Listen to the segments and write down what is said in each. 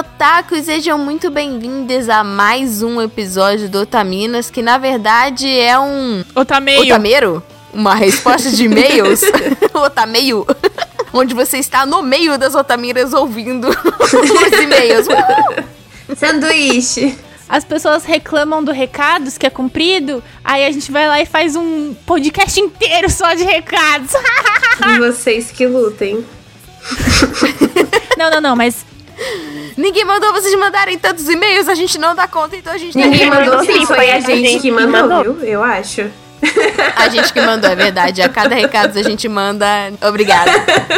queridos otakus, sejam muito bem-vindos a mais um episódio do Otaminas, que na verdade é um. Otameio. Otameiro? Uma resposta de e-mails? Otameio? Onde você está no meio das Otamiras ouvindo os e-mails. Sanduíche. As pessoas reclamam do recados que é cumprido, aí a gente vai lá e faz um podcast inteiro só de recados. Vocês que lutem. não, não, não, mas Ninguém mandou vocês mandarem tantos e-mails, a gente não dá conta, então a gente Ninguém mandou sim, foi a gente que mandou, mandou, viu? Eu acho. A gente que mandou, é verdade. A cada recado a gente manda. Obrigada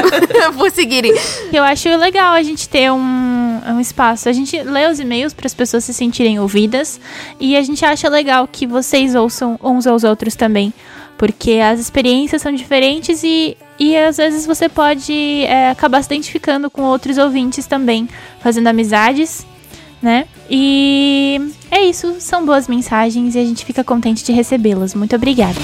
por seguirem. Eu acho legal a gente ter um, um espaço. A gente lê os e-mails para as pessoas se sentirem ouvidas. E a gente acha legal que vocês ouçam uns aos outros também. Porque as experiências são diferentes e e às vezes você pode é, acabar se identificando com outros ouvintes também, fazendo amizades, né? E é isso, são boas mensagens e a gente fica contente de recebê-las. Muito obrigada.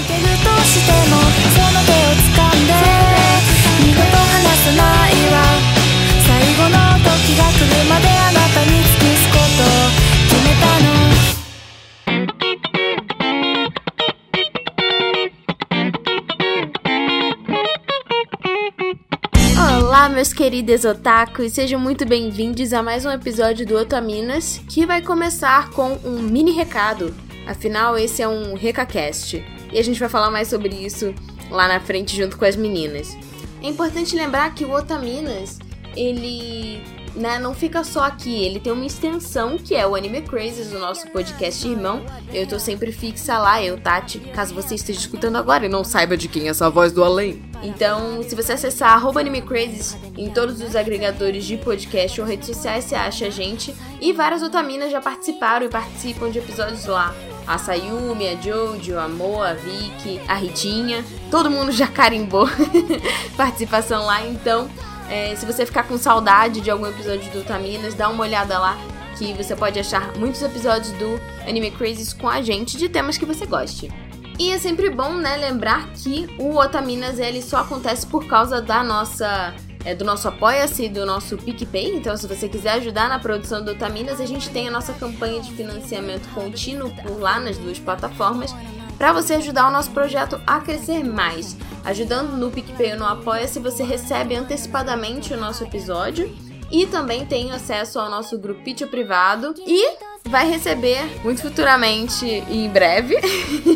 Olá, meus queridos otakus, sejam muito bem-vindos a mais um episódio do Otaminas, que vai começar com um mini recado. Afinal, esse é um RecaCast, e a gente vai falar mais sobre isso lá na frente junto com as meninas. É importante lembrar que o Otaminas, ele né, não fica só aqui, ele tem uma extensão que é o Anime Crazes, o nosso podcast irmão. Eu tô sempre fixa lá, eu, Tati, caso você esteja escutando agora e não saiba de quem é essa voz do além. Então, se você acessar Anime Crazes em todos os agregadores de podcast ou redes sociais, você acha a gente. E várias otaminas já participaram e participam de episódios lá. A Sayumi, a Jojo, a Mo, a Vicky, a Ritinha. Todo mundo já carimbou participação lá, então é, se você ficar com saudade de algum episódio do Taminas, dá uma olhada lá que você pode achar muitos episódios do Anime Crazes com a gente de temas que você goste. E é sempre bom, né, lembrar que o Otaminas ele só acontece por causa da nossa é, do nosso Apoia-se do nosso PicPay. Então, se você quiser ajudar na produção do Otaminas, a gente tem a nossa campanha de financiamento contínuo por lá nas duas plataformas para você ajudar o nosso projeto a crescer mais. Ajudando no PicPay ou no Apoia-se, você recebe antecipadamente o nosso episódio e também tem acesso ao nosso grupinho privado e vai receber muito futuramente e em breve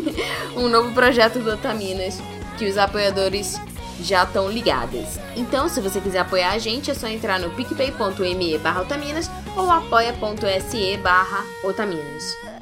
um novo projeto do Otaminas que os apoiadores já estão ligados. Então, se você quiser apoiar a gente, é só entrar no picpay.me barra otaminas ou apoia.se barra otaminas.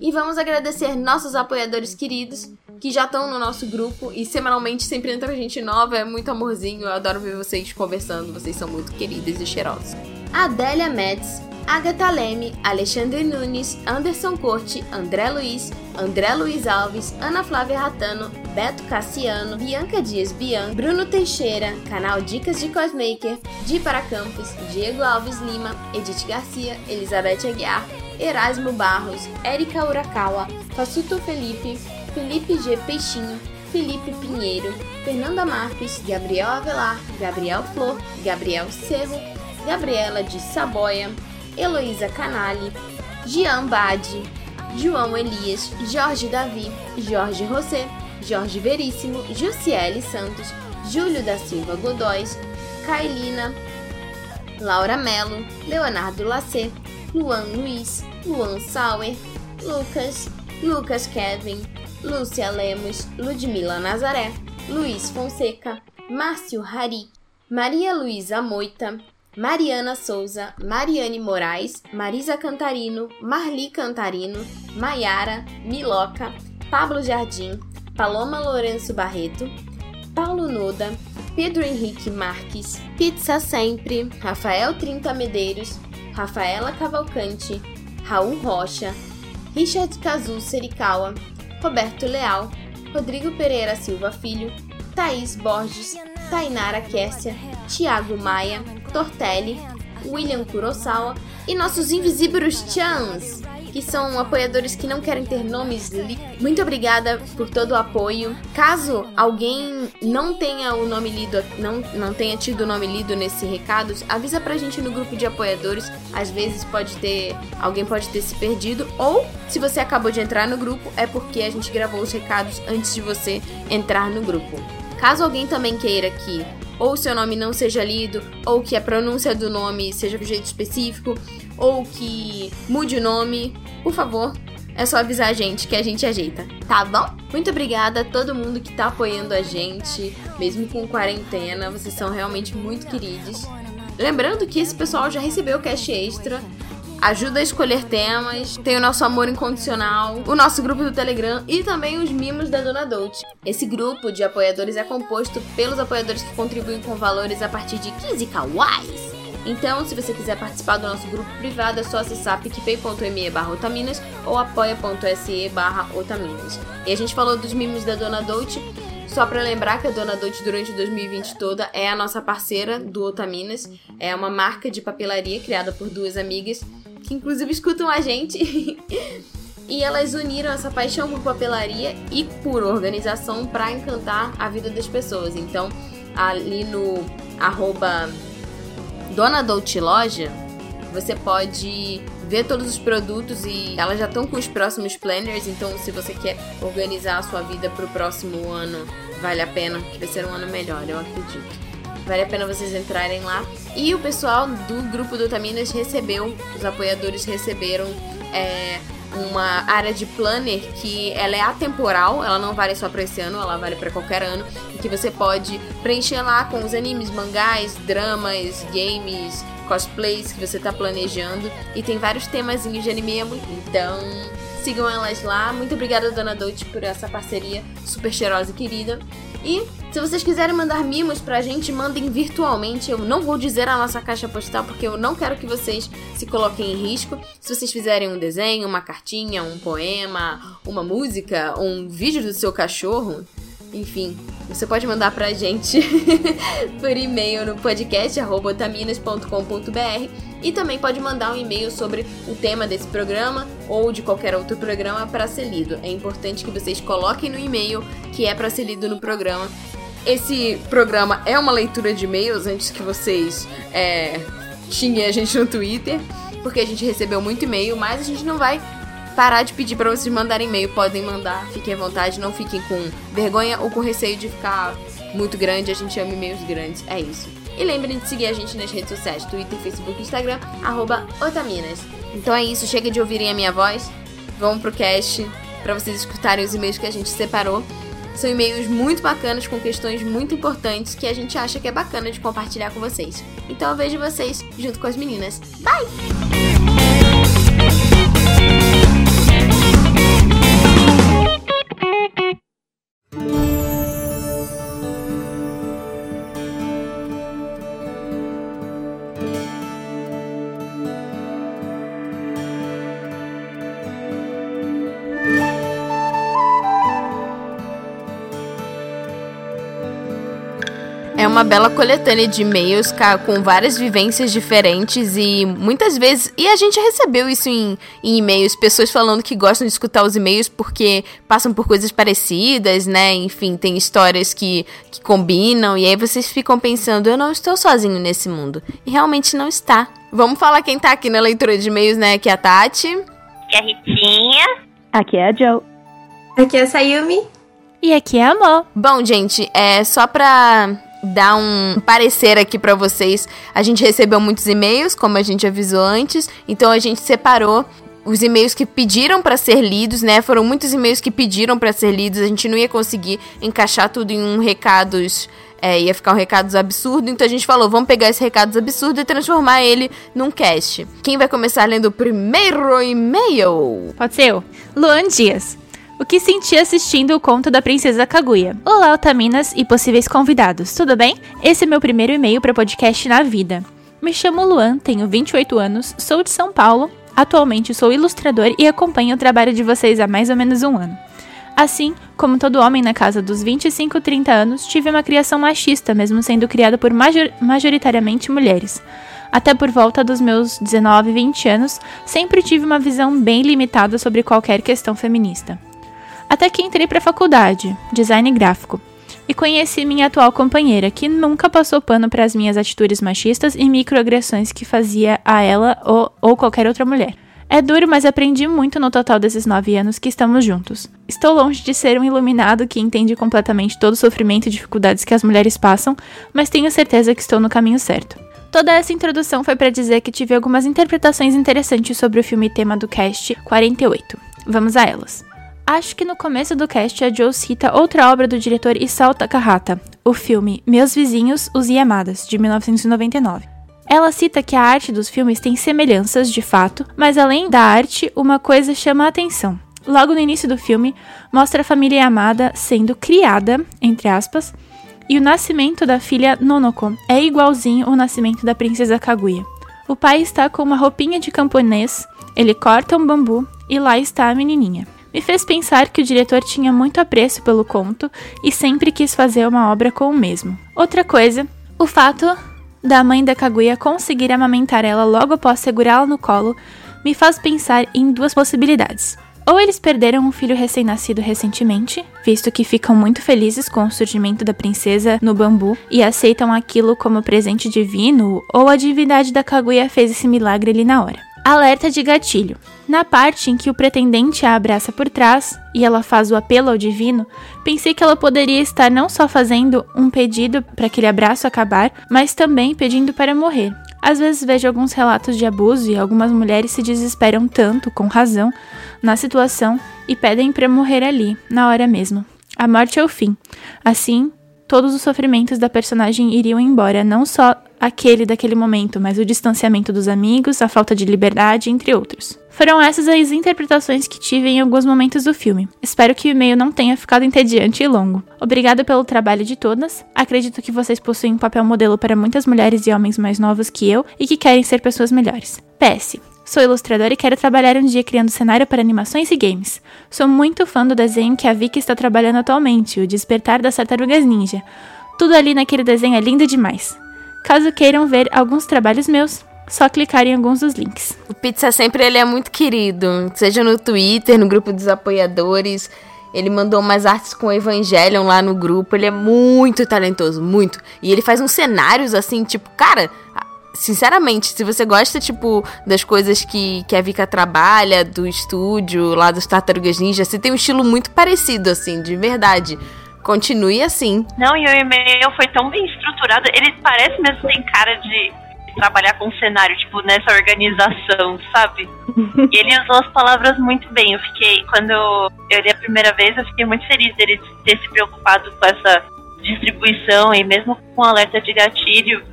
E vamos agradecer nossos apoiadores queridos que já estão no nosso grupo e semanalmente sempre entra gente nova, é muito amorzinho, eu adoro ver vocês conversando, vocês são muito queridas e cheirosas. Adélia Metz, Agatha Leme, Alexandre Nunes, Anderson Corte, André Luiz, André Luiz Alves, Ana Flávia Ratano, Beto Cassiano, Bianca Dias Bian, Bruno Teixeira, canal Dicas de Cosmaker, Di para Campos, Diego Alves Lima, Edith Garcia, Elizabeth Aguiar, Erasmo Barros, Érica Urakawa, Fassuto Felipe, Felipe G. Peixinho, Felipe Pinheiro, Fernanda Marques, Gabriel Avelar, Gabriel Flor, Gabriel Cerro, Gabriela de Saboia, Heloísa Canali, Gian Bade, João Elias, Jorge Davi, Jorge José, Jorge Veríssimo, Jussiele Santos, Júlio da Silva Godóis, Kailina, Laura Melo, Leonardo Lacê, Luan Luiz, Luan Sauer, Lucas, Lucas Kevin, Lúcia Lemos, Ludmila Nazaré, Luiz Fonseca, Márcio Hari, Maria Luísa Moita, Mariana Souza, Mariane Moraes, Marisa Cantarino, Marli Cantarino, Maiara, Miloca, Pablo Jardim, Paloma Lourenço Barreto, Paulo Noda, Pedro Henrique Marques, Pizza Sempre, Rafael Trinta Medeiros, Rafaela Cavalcante, Raul Rocha, Richard Cazu Serikawa, Roberto Leal, Rodrigo Pereira Silva Filho, Thaís Borges, Tainara Kessia, Tiago Maia, Tortelli, William Kurosawa e nossos invisíveis chans, que são apoiadores que não querem ter nomes. Muito obrigada por todo o apoio. Caso alguém não tenha o nome lido, não, não tenha tido o nome lido nesse recado, avisa pra gente no grupo de apoiadores. Às vezes pode ter. Alguém pode ter se perdido. Ou se você acabou de entrar no grupo, é porque a gente gravou os recados antes de você entrar no grupo. Caso alguém também queira que ou seu nome não seja lido, ou que a pronúncia do nome seja de um jeito específico, ou que mude o nome, por favor, é só avisar a gente que a gente ajeita, tá bom? Muito obrigada a todo mundo que tá apoiando a gente, mesmo com quarentena, vocês são realmente muito queridos. Lembrando que esse pessoal já recebeu o cash extra, ajuda a escolher temas, tem o nosso amor incondicional, o nosso grupo do Telegram e também os mimos da Dona Dolce. Esse grupo de apoiadores é composto pelos apoiadores que contribuem com valores a partir de 15 kawais. Então, se você quiser participar do nosso grupo privado, é só acessar picpay.me barra otaminas ou apoia.se barra otaminas. E a gente falou dos mimos da Dona Dolce, só para lembrar que a Dona Dolce durante 2020 toda é a nossa parceira do Otaminas, é uma marca de papelaria criada por duas amigas que inclusive escutam a gente. e elas uniram essa paixão por papelaria e por organização para encantar a vida das pessoas. Então, ali no arroba Dona Dolce Loja, você pode ver todos os produtos e elas já estão com os próximos planners, então se você quer organizar a sua vida para o próximo ano, vale a pena, que vai ser um ano melhor, eu acredito. Vale a pena vocês entrarem lá. E o pessoal do grupo do Taminas recebeu, os apoiadores receberam é, uma área de planner que ela é atemporal, ela não vale só para esse ano, ela vale para qualquer ano, e que você pode preencher lá com os animes, mangás, dramas, games, cosplays que você tá planejando e tem vários temazinhos de anime, então sigam elas lá. Muito obrigada Dona Dolce por essa parceria super cheirosa e querida. E se vocês quiserem mandar mimos pra gente, mandem virtualmente. Eu não vou dizer a nossa caixa postal porque eu não quero que vocês se coloquem em risco. Se vocês fizerem um desenho, uma cartinha, um poema, uma música, um vídeo do seu cachorro, enfim, você pode mandar pra gente por e-mail no podcast.otaminas.com.br e também pode mandar um e-mail sobre o tema desse programa ou de qualquer outro programa para ser lido. É importante que vocês coloquem no e-mail que é para ser lido no programa. Esse programa é uma leitura de e-mails antes que vocês é, xinguem a gente no Twitter, porque a gente recebeu muito e-mail, mas a gente não vai parar de pedir para vocês mandarem e-mail. Podem mandar, fiquem à vontade, não fiquem com vergonha ou com receio de ficar muito grande. A gente ama e-mails grandes, é isso. E lembrem de seguir a gente nas redes sociais, Twitter, Facebook, Instagram, arroba Otaminas. Então é isso, chega de ouvirem a minha voz. Vamos pro cast para vocês escutarem os e-mails que a gente separou. São e-mails muito bacanas com questões muito importantes que a gente acha que é bacana de compartilhar com vocês. Então eu vejo vocês junto com as meninas. Bye! Thank you. Uma bela coletânea de e-mails com várias vivências diferentes e muitas vezes. E a gente recebeu isso em, em e-mails, pessoas falando que gostam de escutar os e-mails porque passam por coisas parecidas, né? Enfim, tem histórias que, que combinam, e aí vocês ficam pensando, eu não estou sozinho nesse mundo. E realmente não está. Vamos falar quem tá aqui na leitura de e-mails, né? Aqui é a Tati. Aqui é a Ritinha. Aqui é a Joe. Aqui é a Sayumi. E aqui é a Amor. Bom, gente, é só pra dar um parecer aqui para vocês. A gente recebeu muitos e-mails, como a gente avisou antes, então a gente separou os e-mails que pediram para ser lidos, né? Foram muitos e-mails que pediram para ser lidos. A gente não ia conseguir encaixar tudo em um recados é, ia ficar um recados absurdo, então a gente falou, vamos pegar esse recados absurdo e transformar ele num cast. Quem vai começar lendo o primeiro e-mail? Pode ser eu. Luan Dias o que senti assistindo o conto da Princesa Kaguya. Olá, Otaminas e possíveis convidados, tudo bem? Esse é meu primeiro e-mail para podcast na vida. Me chamo Luan, tenho 28 anos, sou de São Paulo, atualmente sou ilustrador e acompanho o trabalho de vocês há mais ou menos um ano. Assim, como todo homem na casa dos 25 30 anos, tive uma criação machista, mesmo sendo criada por major majoritariamente mulheres. Até por volta dos meus 19, 20 anos, sempre tive uma visão bem limitada sobre qualquer questão feminista. Até que entrei para a faculdade, design gráfico, e conheci minha atual companheira, que nunca passou pano para as minhas atitudes machistas e microagressões que fazia a ela ou, ou qualquer outra mulher. É duro, mas aprendi muito no total desses nove anos que estamos juntos. Estou longe de ser um iluminado que entende completamente todo o sofrimento e dificuldades que as mulheres passam, mas tenho certeza que estou no caminho certo. Toda essa introdução foi para dizer que tive algumas interpretações interessantes sobre o filme tema do cast 48. Vamos a elas. Acho que no começo do cast a Joe cita outra obra do diretor Isao Takahata, o filme Meus Vizinhos, Os Yamadas, de 1999. Ela cita que a arte dos filmes tem semelhanças, de fato, mas além da arte, uma coisa chama a atenção. Logo no início do filme, mostra a família Yamada sendo criada, entre aspas, e o nascimento da filha Nonoko é igualzinho ao nascimento da princesa Kaguya. O pai está com uma roupinha de camponês, ele corta um bambu e lá está a menininha. Me fez pensar que o diretor tinha muito apreço pelo conto e sempre quis fazer uma obra com o mesmo. Outra coisa, o fato da mãe da Kaguya conseguir amamentar ela logo após segurá-la no colo me faz pensar em duas possibilidades. Ou eles perderam um filho recém-nascido recentemente, visto que ficam muito felizes com o surgimento da princesa no bambu e aceitam aquilo como presente divino, ou a divindade da Kaguya fez esse milagre ali na hora. Alerta de gatilho. Na parte em que o pretendente a abraça por trás e ela faz o apelo ao divino, pensei que ela poderia estar não só fazendo um pedido para aquele abraço acabar, mas também pedindo para morrer. Às vezes vejo alguns relatos de abuso e algumas mulheres se desesperam tanto, com razão, na situação e pedem para morrer ali, na hora mesmo. A morte é o fim. Assim, todos os sofrimentos da personagem iriam embora, não só aquele daquele momento, mas o distanciamento dos amigos, a falta de liberdade, entre outros. Foram essas as interpretações que tive em alguns momentos do filme. Espero que o e-mail não tenha ficado entediante e longo. Obrigada pelo trabalho de todas. Acredito que vocês possuem um papel modelo para muitas mulheres e homens mais novos que eu e que querem ser pessoas melhores. PS. Sou ilustradora e quero trabalhar um dia criando cenário para animações e games. Sou muito fã do desenho que a Vicky está trabalhando atualmente, o Despertar das Tartarugas Ninja. Tudo ali naquele desenho é lindo demais. Caso queiram ver alguns trabalhos meus, só clicar em alguns dos links. O Pizza sempre ele é muito querido, seja no Twitter, no grupo dos apoiadores. Ele mandou umas artes com o Evangelion lá no grupo. Ele é muito talentoso, muito. E ele faz uns cenários assim, tipo, cara, sinceramente, se você gosta, tipo, das coisas que, que a Vika trabalha, do estúdio, lá dos Tartarugas Ninja, você tem um estilo muito parecido, assim, de verdade. Continue assim. Não, e o e-mail foi tão bem estruturado, ele parece mesmo tem cara de trabalhar com cenário, tipo, nessa organização, sabe? e ele usou as palavras muito bem. Eu fiquei, quando eu li a primeira vez, eu fiquei muito feliz dele ter se preocupado com essa distribuição e mesmo com alerta de gatilho,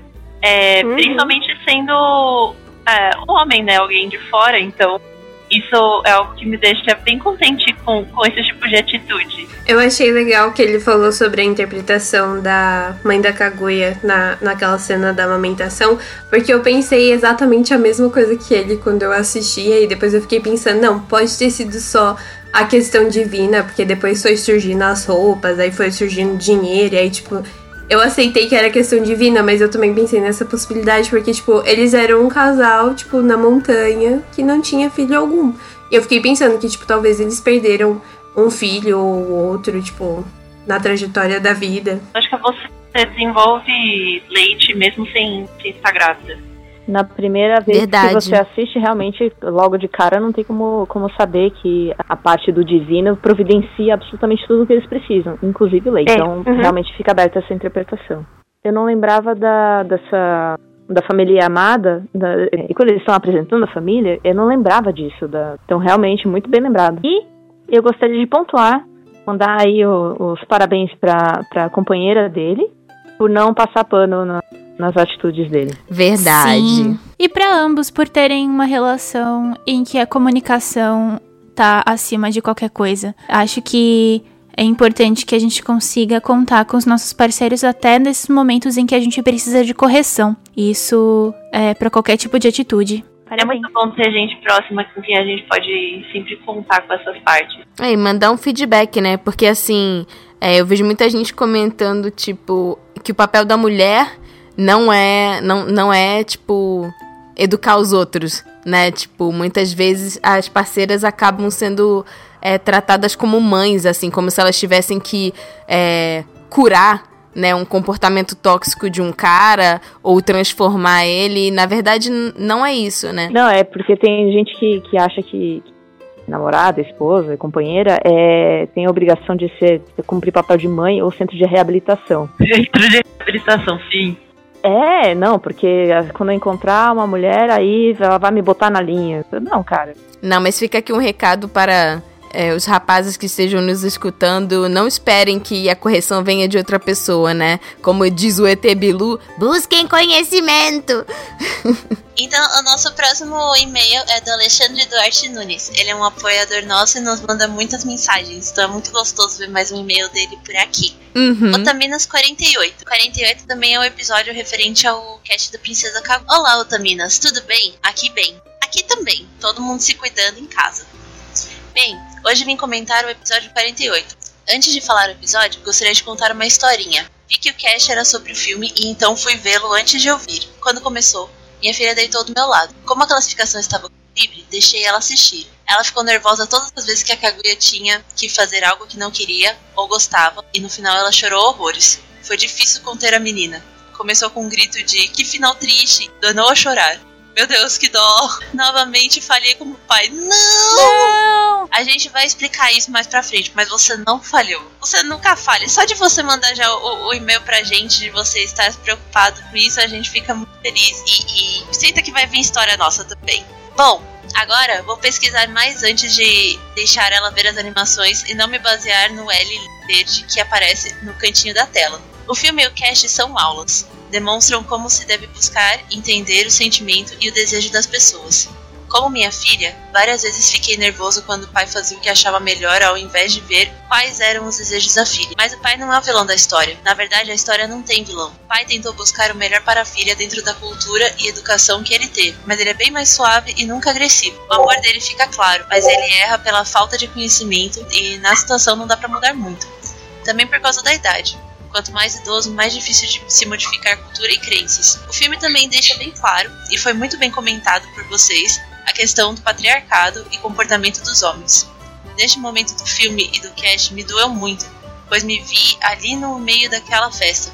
é, uhum. principalmente sendo é, um homem, né? Alguém de fora, então isso é algo que me deixa bem contente com, com esse tipo de atitude. Eu achei legal que ele falou sobre a interpretação da mãe da Kaguya na, naquela cena da amamentação, porque eu pensei exatamente a mesma coisa que ele quando eu assistia, e depois eu fiquei pensando, não, pode ter sido só a questão divina, porque depois foi surgindo as roupas, aí foi surgindo dinheiro, e aí, tipo, eu aceitei que era questão divina, mas eu também pensei nessa possibilidade, porque, tipo, eles eram um casal, tipo, na montanha, que não tinha filho algum. E eu fiquei pensando que, tipo, talvez eles perderam um filho ou outro, tipo, na trajetória da vida. Acho que você desenvolve leite mesmo sem, sem estar grávida na primeira vez Verdade. que você assiste, realmente, logo de cara, não tem como, como saber que a parte do divino providencia absolutamente tudo o que eles precisam, inclusive lei. É. Então, uhum. realmente fica aberta essa interpretação. Eu não lembrava da, dessa da família amada, da, e quando eles estão apresentando a família, eu não lembrava disso. Da, então, realmente, muito bem lembrado. E eu gostaria de pontuar, mandar aí o, os parabéns para a companheira dele, por não passar pano na, nas atitudes dele. Verdade. Sim. E para ambos por terem uma relação em que a comunicação tá acima de qualquer coisa. Acho que é importante que a gente consiga contar com os nossos parceiros até nesses momentos em que a gente precisa de correção. Isso é para qualquer tipo de atitude. É muito bom ter gente próxima com quem a gente pode sempre contar com essas partes. É, e mandar um feedback, né? Porque assim, é, eu vejo muita gente comentando, tipo, que o papel da mulher não é, não, não é tipo educar os outros, né? Tipo, muitas vezes as parceiras acabam sendo é, tratadas como mães, assim, como se elas tivessem que é, curar né, um comportamento tóxico de um cara ou transformar ele. Na verdade, não é isso, né? Não, é porque tem gente que, que acha que namorada, esposa, companheira é, tem a obrigação de ser de cumprir papel de mãe ou centro de reabilitação. Centro de reabilitação, sim. É, não, porque quando eu encontrar uma mulher, aí ela vai me botar na linha. Não, cara. Não, mas fica aqui um recado para é, os rapazes que estejam nos escutando, não esperem que a correção venha de outra pessoa, né? Como diz o ET Bilu, busquem conhecimento. Então, o nosso próximo e-mail é do Alexandre Duarte Nunes. Ele é um apoiador nosso e nos manda muitas mensagens. Então é muito gostoso ver mais um e-mail dele por aqui. Uhum. Otaminas 48. 48 também é um episódio referente ao cast da Princesa Kagu. Olá, Otaminas, tudo bem? Aqui bem. Aqui também. Todo mundo se cuidando em casa. Bem, hoje vim comentar o episódio 48. Antes de falar o episódio, gostaria de contar uma historinha. Vi que o cast era sobre o filme e então fui vê-lo antes de ouvir. Quando começou, minha filha deitou do meu lado. Como a classificação estava livre, deixei ela assistir. Ela ficou nervosa todas as vezes que a Kaguya tinha que fazer algo que não queria ou gostava, e no final ela chorou horrores. Foi difícil conter a menina. Começou com um grito de que final triste, danou a chorar. Meu Deus, que dó. Novamente falhei como pai. Não! Não! A gente vai explicar isso mais pra frente, mas você não falhou. Você nunca falha. Só de você mandar já o, o e-mail pra gente, de você estar preocupado com isso, a gente fica muito feliz. E, e sinta que vai vir história nossa também. Bom, agora vou pesquisar mais antes de deixar ela ver as animações e não me basear no L verde que aparece no cantinho da tela. O filme e o cast são aulas demonstram como se deve buscar entender o sentimento e o desejo das pessoas. Como minha filha, várias vezes fiquei nervoso quando o pai fazia o que achava melhor ao invés de ver quais eram os desejos da filha. Mas o pai não é o vilão da história. Na verdade, a história não tem vilão. O pai tentou buscar o melhor para a filha dentro da cultura e educação que ele teve, mas ele é bem mais suave e nunca agressivo. O amor dele fica claro, mas ele erra pela falta de conhecimento e na situação não dá para mudar muito. Também por causa da idade. Quanto mais idoso, mais difícil de se modificar cultura e crenças. O filme também deixa bem claro, e foi muito bem comentado por vocês, a questão do patriarcado e comportamento dos homens. Neste momento do filme e do cast me doeu muito, pois me vi ali no meio daquela festa.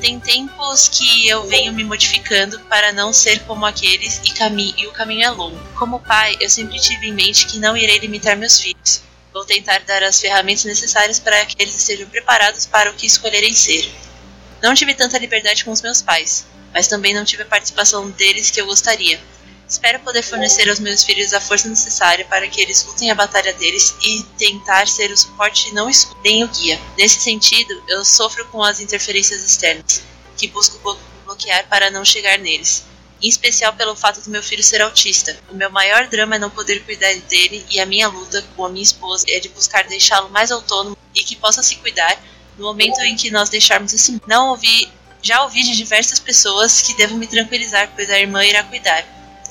Tem tempos que eu venho me modificando para não ser como aqueles e, e o caminho é longo. Como pai, eu sempre tive em mente que não irei limitar meus filhos. Vou tentar dar as ferramentas necessárias para que eles estejam preparados para o que escolherem ser. Não tive tanta liberdade com os meus pais, mas também não tive a participação deles que eu gostaria. Espero poder fornecer aos meus filhos a força necessária para que eles lutem a batalha deles e tentar ser o suporte não nem o guia. Nesse sentido, eu sofro com as interferências externas, que busco bloquear para não chegar neles em especial pelo fato do meu filho ser autista. O meu maior drama é não poder cuidar dele e a minha luta com a minha esposa é de buscar deixá-lo mais autônomo e que possa se cuidar no momento em que nós deixarmos esse não ouvi já ouvi de diversas pessoas que devo me tranquilizar pois a irmã irá cuidar.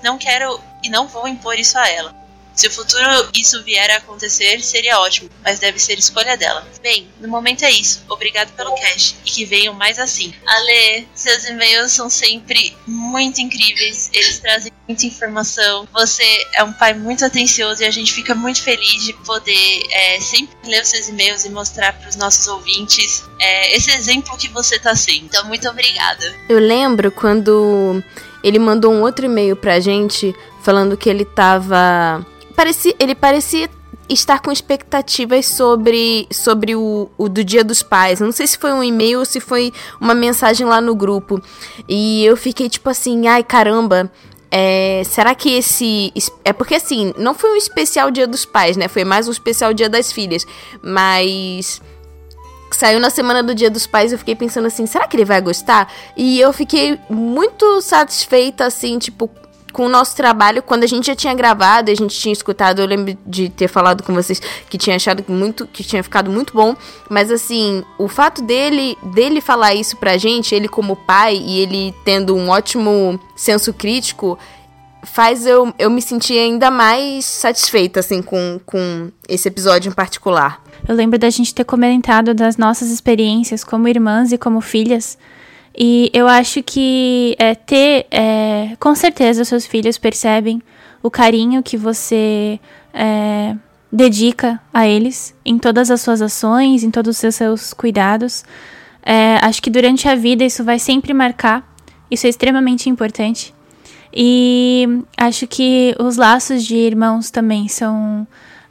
Não quero e não vou impor isso a ela. Se o futuro isso vier a acontecer, seria ótimo, mas deve ser escolha dela. Bem, no momento é isso. Obrigado pelo cash e que venham mais assim. Ale, seus e-mails são sempre muito incríveis. Eles trazem muita informação. Você é um pai muito atencioso e a gente fica muito feliz de poder é, sempre ler os seus e-mails e mostrar para os nossos ouvintes é, esse exemplo que você está sendo. Então, muito obrigada. Eu lembro quando ele mandou um outro e-mail pra gente falando que ele tava parecia, ele parecia estar com expectativas sobre, sobre o, o do Dia dos Pais. Não sei se foi um e-mail ou se foi uma mensagem lá no grupo. E eu fiquei tipo assim, ai caramba. É, será que esse. É porque assim, não foi um especial Dia dos Pais, né? Foi mais um especial Dia das Filhas. Mas saiu na semana do Dia dos Pais, eu fiquei pensando assim, será que ele vai gostar? E eu fiquei muito satisfeita, assim, tipo, com o nosso trabalho, quando a gente já tinha gravado, a gente tinha escutado, eu lembro de ter falado com vocês que tinha achado muito, que tinha ficado muito bom, mas assim, o fato dele, dele falar isso pra gente, ele como pai e ele tendo um ótimo senso crítico, faz eu, eu me sentir ainda mais satisfeita, assim, com, com esse episódio em particular. Eu lembro da gente ter comentado das nossas experiências como irmãs e como filhas, E eu acho que é, ter, é, com certeza, seus filhos percebem o carinho que você é, dedica a eles em todas as suas ações, em todos os seus cuidados. É, acho que durante a vida isso vai sempre marcar. Isso é extremamente importante. E acho que os laços de irmãos também são.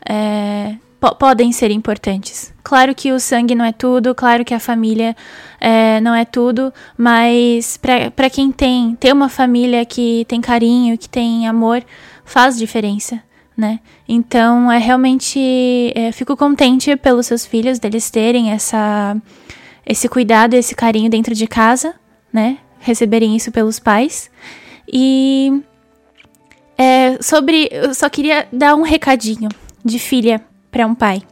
É, podem ser importantes. Claro que o sangue não é tudo, claro que a família é, não é tudo, mas para quem tem, ter uma família que tem carinho, que tem amor, faz diferença, né? Então, é realmente. É, fico contente pelos seus filhos, deles terem essa, esse cuidado, esse carinho dentro de casa, né? Receberem isso pelos pais. E. É, sobre. Eu só queria dar um recadinho de filha para um pai.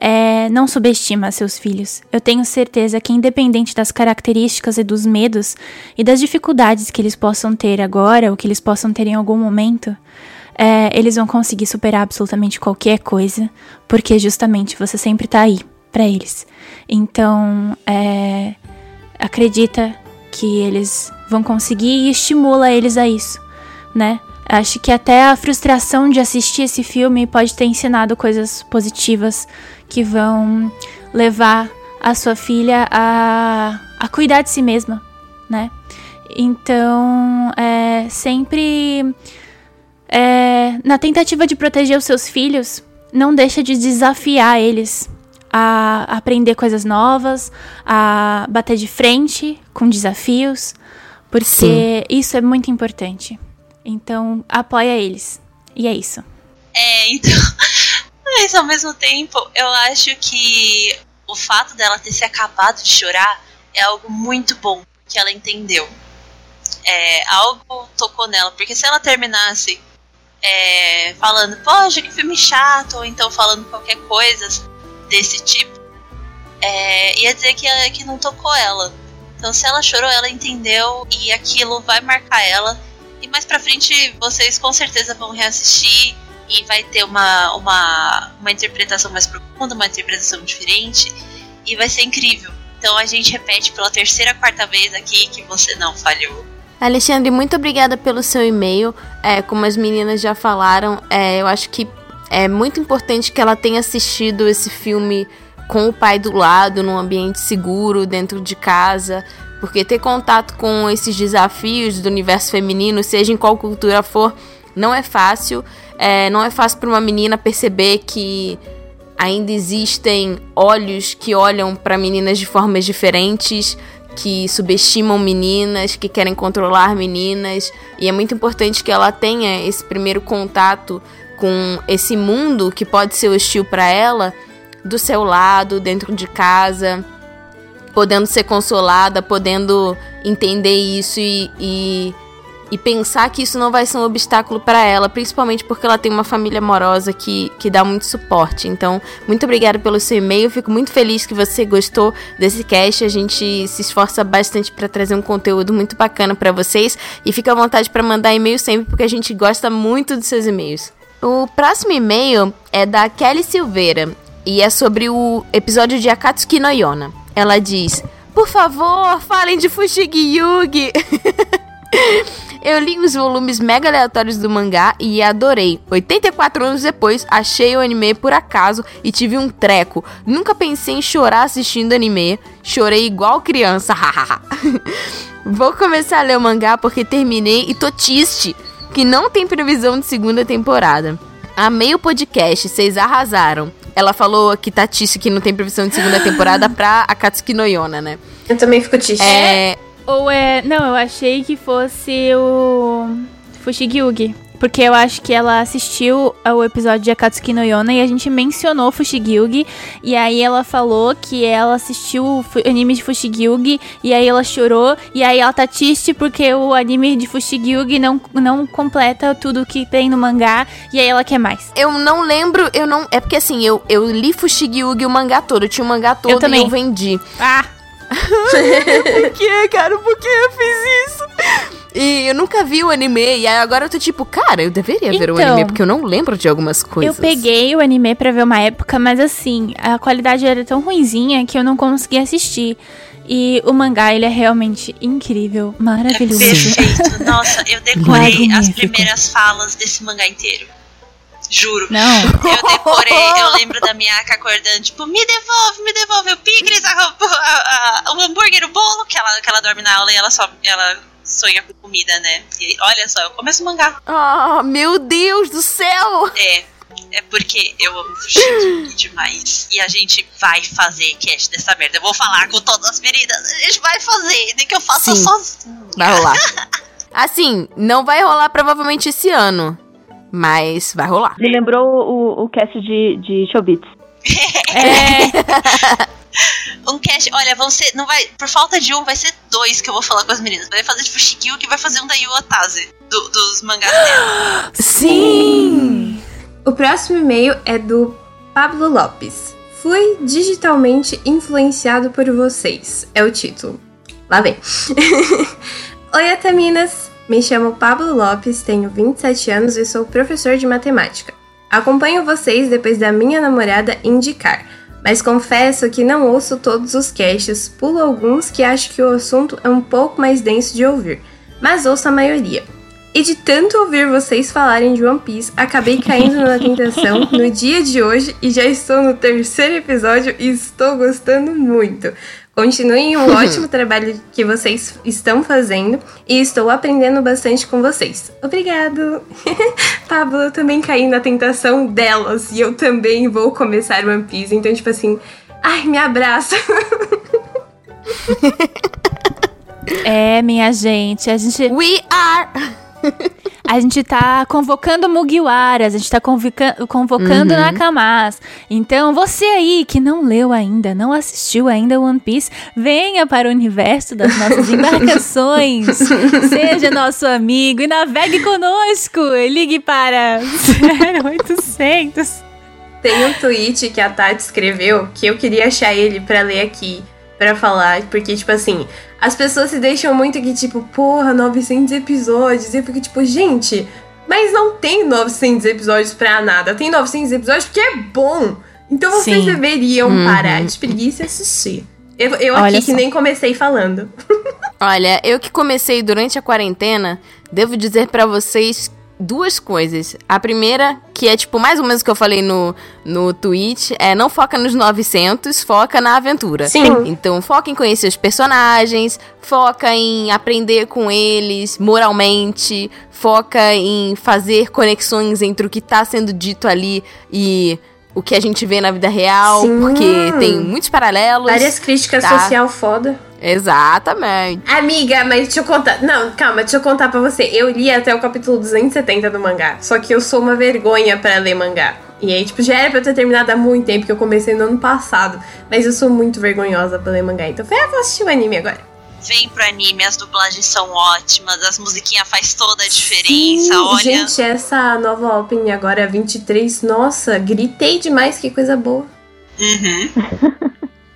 É, não subestima seus filhos. Eu tenho certeza que, independente das características e dos medos e das dificuldades que eles possam ter agora ou que eles possam ter em algum momento, é, eles vão conseguir superar absolutamente qualquer coisa, porque justamente você sempre tá aí para eles. Então, é, acredita que eles vão conseguir e estimula eles a isso, né? Acho que até a frustração de assistir esse filme pode ter ensinado coisas positivas que vão levar a sua filha a, a cuidar de si mesma, né? Então, é, sempre é, na tentativa de proteger os seus filhos, não deixa de desafiar eles a aprender coisas novas, a bater de frente com desafios, porque Sim. isso é muito importante. Então, apoia eles. E é isso. É, então. Mas ao mesmo tempo, eu acho que o fato dela ter se acabado de chorar é algo muito bom que ela entendeu. É, algo tocou nela, porque se ela terminasse é, falando, poxa, que filme chato, ou então falando qualquer coisa desse tipo, é, ia dizer que, que não tocou ela. Então, se ela chorou, ela entendeu e aquilo vai marcar ela e mais pra frente vocês com certeza vão reassistir e vai ter uma, uma, uma interpretação mais profunda, uma interpretação diferente e vai ser incrível. Então a gente repete pela terceira, quarta vez aqui que você não falhou. Alexandre, muito obrigada pelo seu e-mail. É, como as meninas já falaram, é, eu acho que é muito importante que ela tenha assistido esse filme com o pai do lado, num ambiente seguro, dentro de casa. Porque ter contato com esses desafios do universo feminino, seja em qual cultura for, não é fácil. É, não é fácil para uma menina perceber que ainda existem olhos que olham para meninas de formas diferentes, que subestimam meninas, que querem controlar meninas. E é muito importante que ela tenha esse primeiro contato com esse mundo que pode ser hostil para ela, do seu lado, dentro de casa podendo ser consolada, podendo entender isso e, e, e, pensar que isso não vai ser um obstáculo para ela, principalmente porque ela tem uma família amorosa que, que dá muito suporte. Então, muito obrigada pelo seu e-mail, fico muito feliz que você gostou desse cast. A gente se esforça bastante para trazer um conteúdo muito bacana para vocês e fica à vontade para mandar e-mail sempre, porque a gente gosta muito dos seus e-mails. O próximo e-mail é da Kelly Silveira e é sobre o episódio de Akatsuki no Yona. Ela diz: Por favor, falem de Fushigi Yugi. Eu li os volumes mega aleatórios do mangá e adorei. 84 anos depois, achei o anime por acaso e tive um treco. Nunca pensei em chorar assistindo anime. Chorei igual criança. Vou começar a ler o mangá porque terminei e tô triste que não tem previsão de segunda temporada. Amei o podcast, vocês arrasaram. Ela falou que tá triste que não tem previsão de segunda temporada pra Akatsuki no Yona, né? Eu também fico triste. É... Ou é... Não, eu achei que fosse o... Fushigyugi. Porque eu acho que ela assistiu ao episódio de Akatsuki no Yona e a gente mencionou Fushigyugi. E aí ela falou que ela assistiu o anime de Fushigyugi e aí ela chorou. E aí ela tá triste porque o anime de Fushigyugi não, não completa tudo que tem no mangá. E aí ela quer mais. Eu não lembro, eu não. É porque assim, eu, eu li Fushigyugi o mangá todo. Eu tinha o mangá todo eu também. e eu vendi. Ah! Por que, cara? Por que eu fiz isso? E eu nunca vi o anime. E aí agora eu tô tipo, cara, eu deveria então, ver o então, anime, porque eu não lembro de algumas coisas. Eu peguei o anime pra ver uma época, mas assim, a qualidade era tão ruinzinha que eu não conseguia assistir. E o mangá, ele é realmente incrível, maravilhoso. É perfeito. Nossa, eu decorei as primeiras falas desse mangá inteiro. Juro. Não. Eu decorei, eu lembro da Miyaka acordando, tipo, me devolve, me devolve o pigres, a, a, a, o hambúrguer, o bolo, que ela, que ela dorme na aula e ela só. Ela sonha com comida, né? E olha só, eu começo o mangá. Oh, meu Deus do céu! É. É porque eu amo Fushigi demais. E a gente vai fazer cast dessa merda. Eu vou falar com todas as meninas. A gente vai fazer, nem que eu faça Sim, sozinho. Vai rolar. assim, não vai rolar provavelmente esse ano. Mas vai rolar. Me lembrou o, o cast de, de Showbiz. é. um cast, olha, vão ser. Não vai. Por falta de um, vai ser dois que eu vou falar com as meninas. Vai fazer de Fushigyo que vai fazer um da Yuotase, do, dos mangás dela. Sim! O próximo e-mail é do Pablo Lopes. Fui digitalmente influenciado por vocês. É o título. Lá vem. Oi, Ataminas! Me chamo Pablo Lopes, tenho 27 anos e sou professor de matemática. Acompanho vocês depois da minha namorada indicar, mas confesso que não ouço todos os casts, pulo alguns que acho que o assunto é um pouco mais denso de ouvir, mas ouço a maioria. E de tanto ouvir vocês falarem de One Piece, acabei caindo na tentação no dia de hoje e já estou no terceiro episódio e estou gostando muito. Continuem um ótimo trabalho que vocês estão fazendo e estou aprendendo bastante com vocês. Obrigado! Pablo, eu também caí na tentação delas e eu também vou começar One Piece. Então, tipo assim, ai, me abraça! é, minha gente, a gente. We are! A gente tá convocando Mugiwaras, a gente tá convocando, convocando uhum. Nakamas. Então, você aí que não leu ainda, não assistiu ainda One Piece, venha para o universo das nossas embarcações. seja nosso amigo e navegue conosco. Ligue para 0800. Tem um tweet que a Tati escreveu que eu queria achar ele para ler aqui, para falar, porque, tipo assim, as pessoas se deixam muito que, tipo, porra, 900 episódios. E eu fico tipo, gente, mas não tem 900 episódios pra nada. Tem 900 episódios porque é bom. Então vocês Sim. deveriam uhum. parar de preguiça e assistir. Eu, eu aqui só. que nem comecei falando. Olha, eu que comecei durante a quarentena, devo dizer para vocês duas coisas. A primeira, que é tipo mais ou menos o que eu falei no, no tweet, é não foca nos 900, foca na aventura. Sim. Então foca em conhecer os personagens, foca em aprender com eles moralmente, foca em fazer conexões entre o que tá sendo dito ali e o que a gente vê na vida real, Sim. porque tem muitos paralelos. Várias críticas tá? social foda. Exatamente. Amiga, mas deixa eu contar. Não, calma, deixa eu contar pra você. Eu li até o capítulo 270 do mangá. Só que eu sou uma vergonha para ler mangá. E aí, tipo, já era pra eu ter terminado há muito tempo, que eu comecei no ano passado. Mas eu sou muito vergonhosa pra ler mangá. Então, foi, ah, vou assistir o anime agora. Vem pro anime, as dublagens são ótimas, as musiquinhas faz toda a diferença, Sim, olha. Gente, essa nova opening agora, 23, nossa, gritei demais, que coisa boa. Uhum.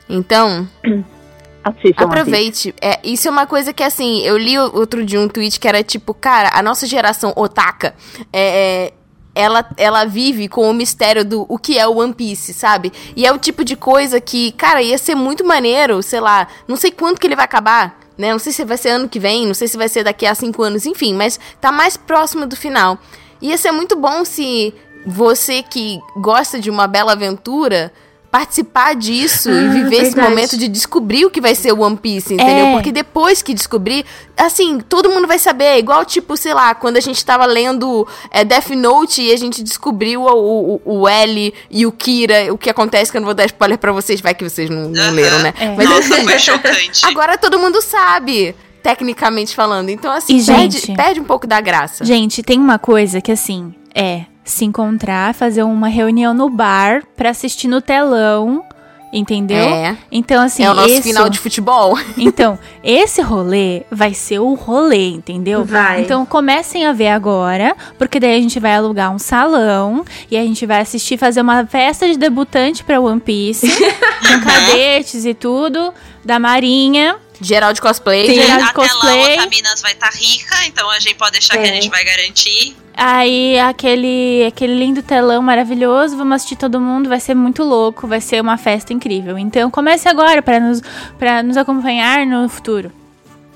então, Assistam, Aproveite. É, isso é uma coisa que, assim, eu li outro dia um tweet que era tipo, cara, a nossa geração otaka é, é ela, ela vive com o mistério do o que é o One Piece, sabe? E é o tipo de coisa que, cara, ia ser muito maneiro, sei lá, não sei quanto que ele vai acabar, né? Não sei se vai ser ano que vem, não sei se vai ser daqui a cinco anos, enfim, mas tá mais próximo do final. Ia ser muito bom se você que gosta de uma bela aventura participar disso ah, e viver verdade. esse momento de descobrir o que vai ser o One Piece, entendeu? É. Porque depois que descobrir, assim, todo mundo vai saber. É igual, tipo, sei lá, quando a gente tava lendo é, Death Note e a gente descobriu o, o, o L e o Kira, o que acontece, que eu não vou dar spoiler pra vocês, vai que vocês não, não leram, né? É. Mas, Nossa, foi chocante. Agora todo mundo sabe tecnicamente falando. Então, assim, e, perde, gente, perde um pouco da graça. Gente, tem uma coisa que, assim, é se encontrar, fazer uma reunião no bar para assistir no telão. Entendeu? É. Então, assim. É o nosso esse... final de futebol. Então, esse rolê vai ser o rolê, entendeu? Vai. Então, comecem a ver agora, porque daí a gente vai alugar um salão e a gente vai assistir, fazer uma festa de debutante pra One Piece, com cadetes e tudo, da Marinha. Geral de cosplay. Sim, geral de até cosplay. lá, Minas vai estar tá rica, então a gente pode deixar é. que a é. gente vai garantir. Aí aquele, aquele lindo telão maravilhoso, vamos assistir todo mundo, vai ser muito louco, vai ser uma festa incrível. Então comece agora para nos, pra nos acompanhar no futuro.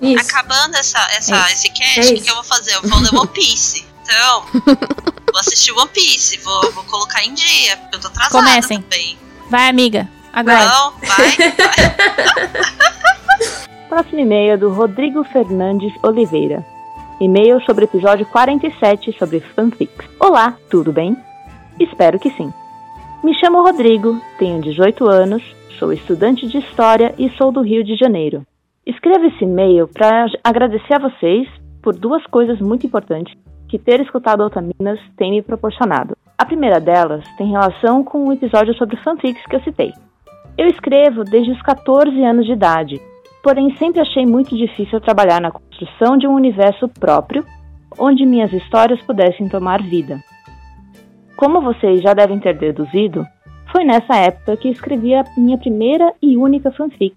Isso. Acabando essa, essa, é esse cast, o é que eu vou fazer? Eu vou ler One Piece. Então, vou assistir One Piece, vou, vou colocar em dia, porque eu tô atrasada Comecem. também. Vai, amiga. Agora. Não, vai, vai. Próximo e-mail é do Rodrigo Fernandes Oliveira. E-mail sobre o episódio 47 sobre fanfics. Olá, tudo bem? Espero que sim. Me chamo Rodrigo, tenho 18 anos, sou estudante de História e sou do Rio de Janeiro. Escrevo esse e-mail para agradecer a vocês por duas coisas muito importantes que ter escutado Altaminas tem me proporcionado. A primeira delas tem relação com o episódio sobre fanfics que eu citei. Eu escrevo desde os 14 anos de idade porém sempre achei muito difícil trabalhar na construção de um universo próprio onde minhas histórias pudessem tomar vida. Como vocês já devem ter deduzido, foi nessa época que escrevi a minha primeira e única fanfic,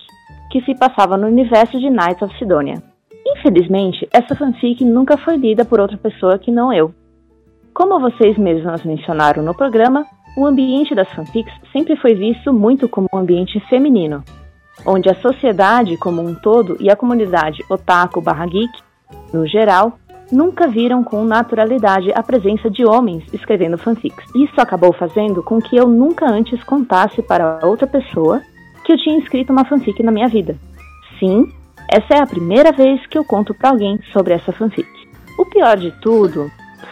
que se passava no universo de Knights of Sidonia. Infelizmente, essa fanfic nunca foi lida por outra pessoa que não eu. Como vocês mesmos mencionaram no programa, o ambiente das fanfics sempre foi visto muito como um ambiente feminino, onde a sociedade como um todo e a comunidade otaku barra geek, no geral, nunca viram com naturalidade a presença de homens escrevendo fanfics. Isso acabou fazendo com que eu nunca antes contasse para outra pessoa que eu tinha escrito uma fanfic na minha vida. Sim, essa é a primeira vez que eu conto para alguém sobre essa fanfic. O pior de tudo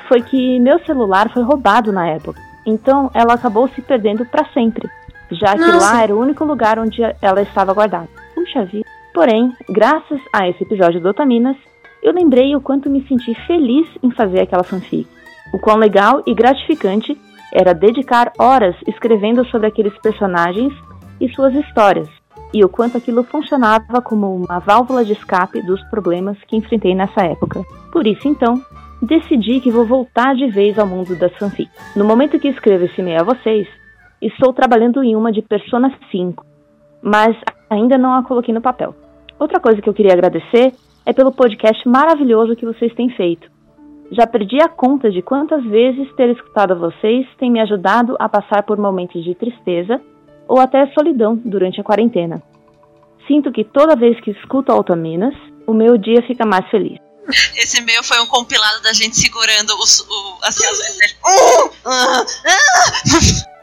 foi que meu celular foi roubado na época, então ela acabou se perdendo para sempre já que Nossa. lá era o único lugar onde ela estava guardada. Puxa vida. Porém, graças a esse episódio do Otaminas, eu lembrei o quanto me senti feliz em fazer aquela fanfic. O quão legal e gratificante era dedicar horas escrevendo sobre aqueles personagens e suas histórias, e o quanto aquilo funcionava como uma válvula de escape dos problemas que enfrentei nessa época. Por isso, então, decidi que vou voltar de vez ao mundo das fanfics. No momento que escrevo esse e-mail a vocês, Estou trabalhando em uma de Persona 5, mas ainda não a coloquei no papel. Outra coisa que eu queria agradecer é pelo podcast maravilhoso que vocês têm feito. Já perdi a conta de quantas vezes ter escutado vocês tem me ajudado a passar por momentos de tristeza ou até solidão durante a quarentena. Sinto que toda vez que escuto Altaminas, o meu dia fica mais feliz. Esse e-mail foi um compilado da gente segurando os, o, assim, as...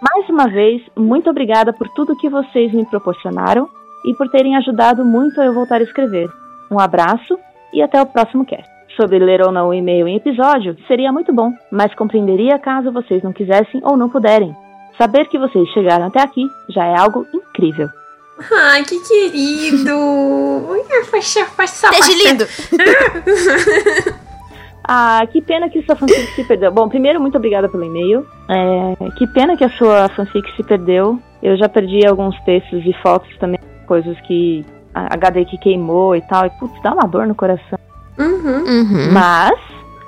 Mais uma vez, muito obrigada por tudo que vocês me proporcionaram e por terem ajudado muito a eu voltar a escrever. Um abraço e até o próximo cast. Sobre ler ou não o e-mail em episódio seria muito bom, mas compreenderia caso vocês não quisessem ou não puderem. Saber que vocês chegaram até aqui já é algo incrível. Ai, que querido! Passa. lindo! Ah, que pena que sua fanfic se perdeu. Bom, primeiro, muito obrigada pelo e-mail. É, que pena que a sua fanfic se perdeu. Eu já perdi alguns textos e fotos também, coisas que. A HD que queimou e tal. E, putz, dá uma dor no coração. Uhum. Uhum. Mas,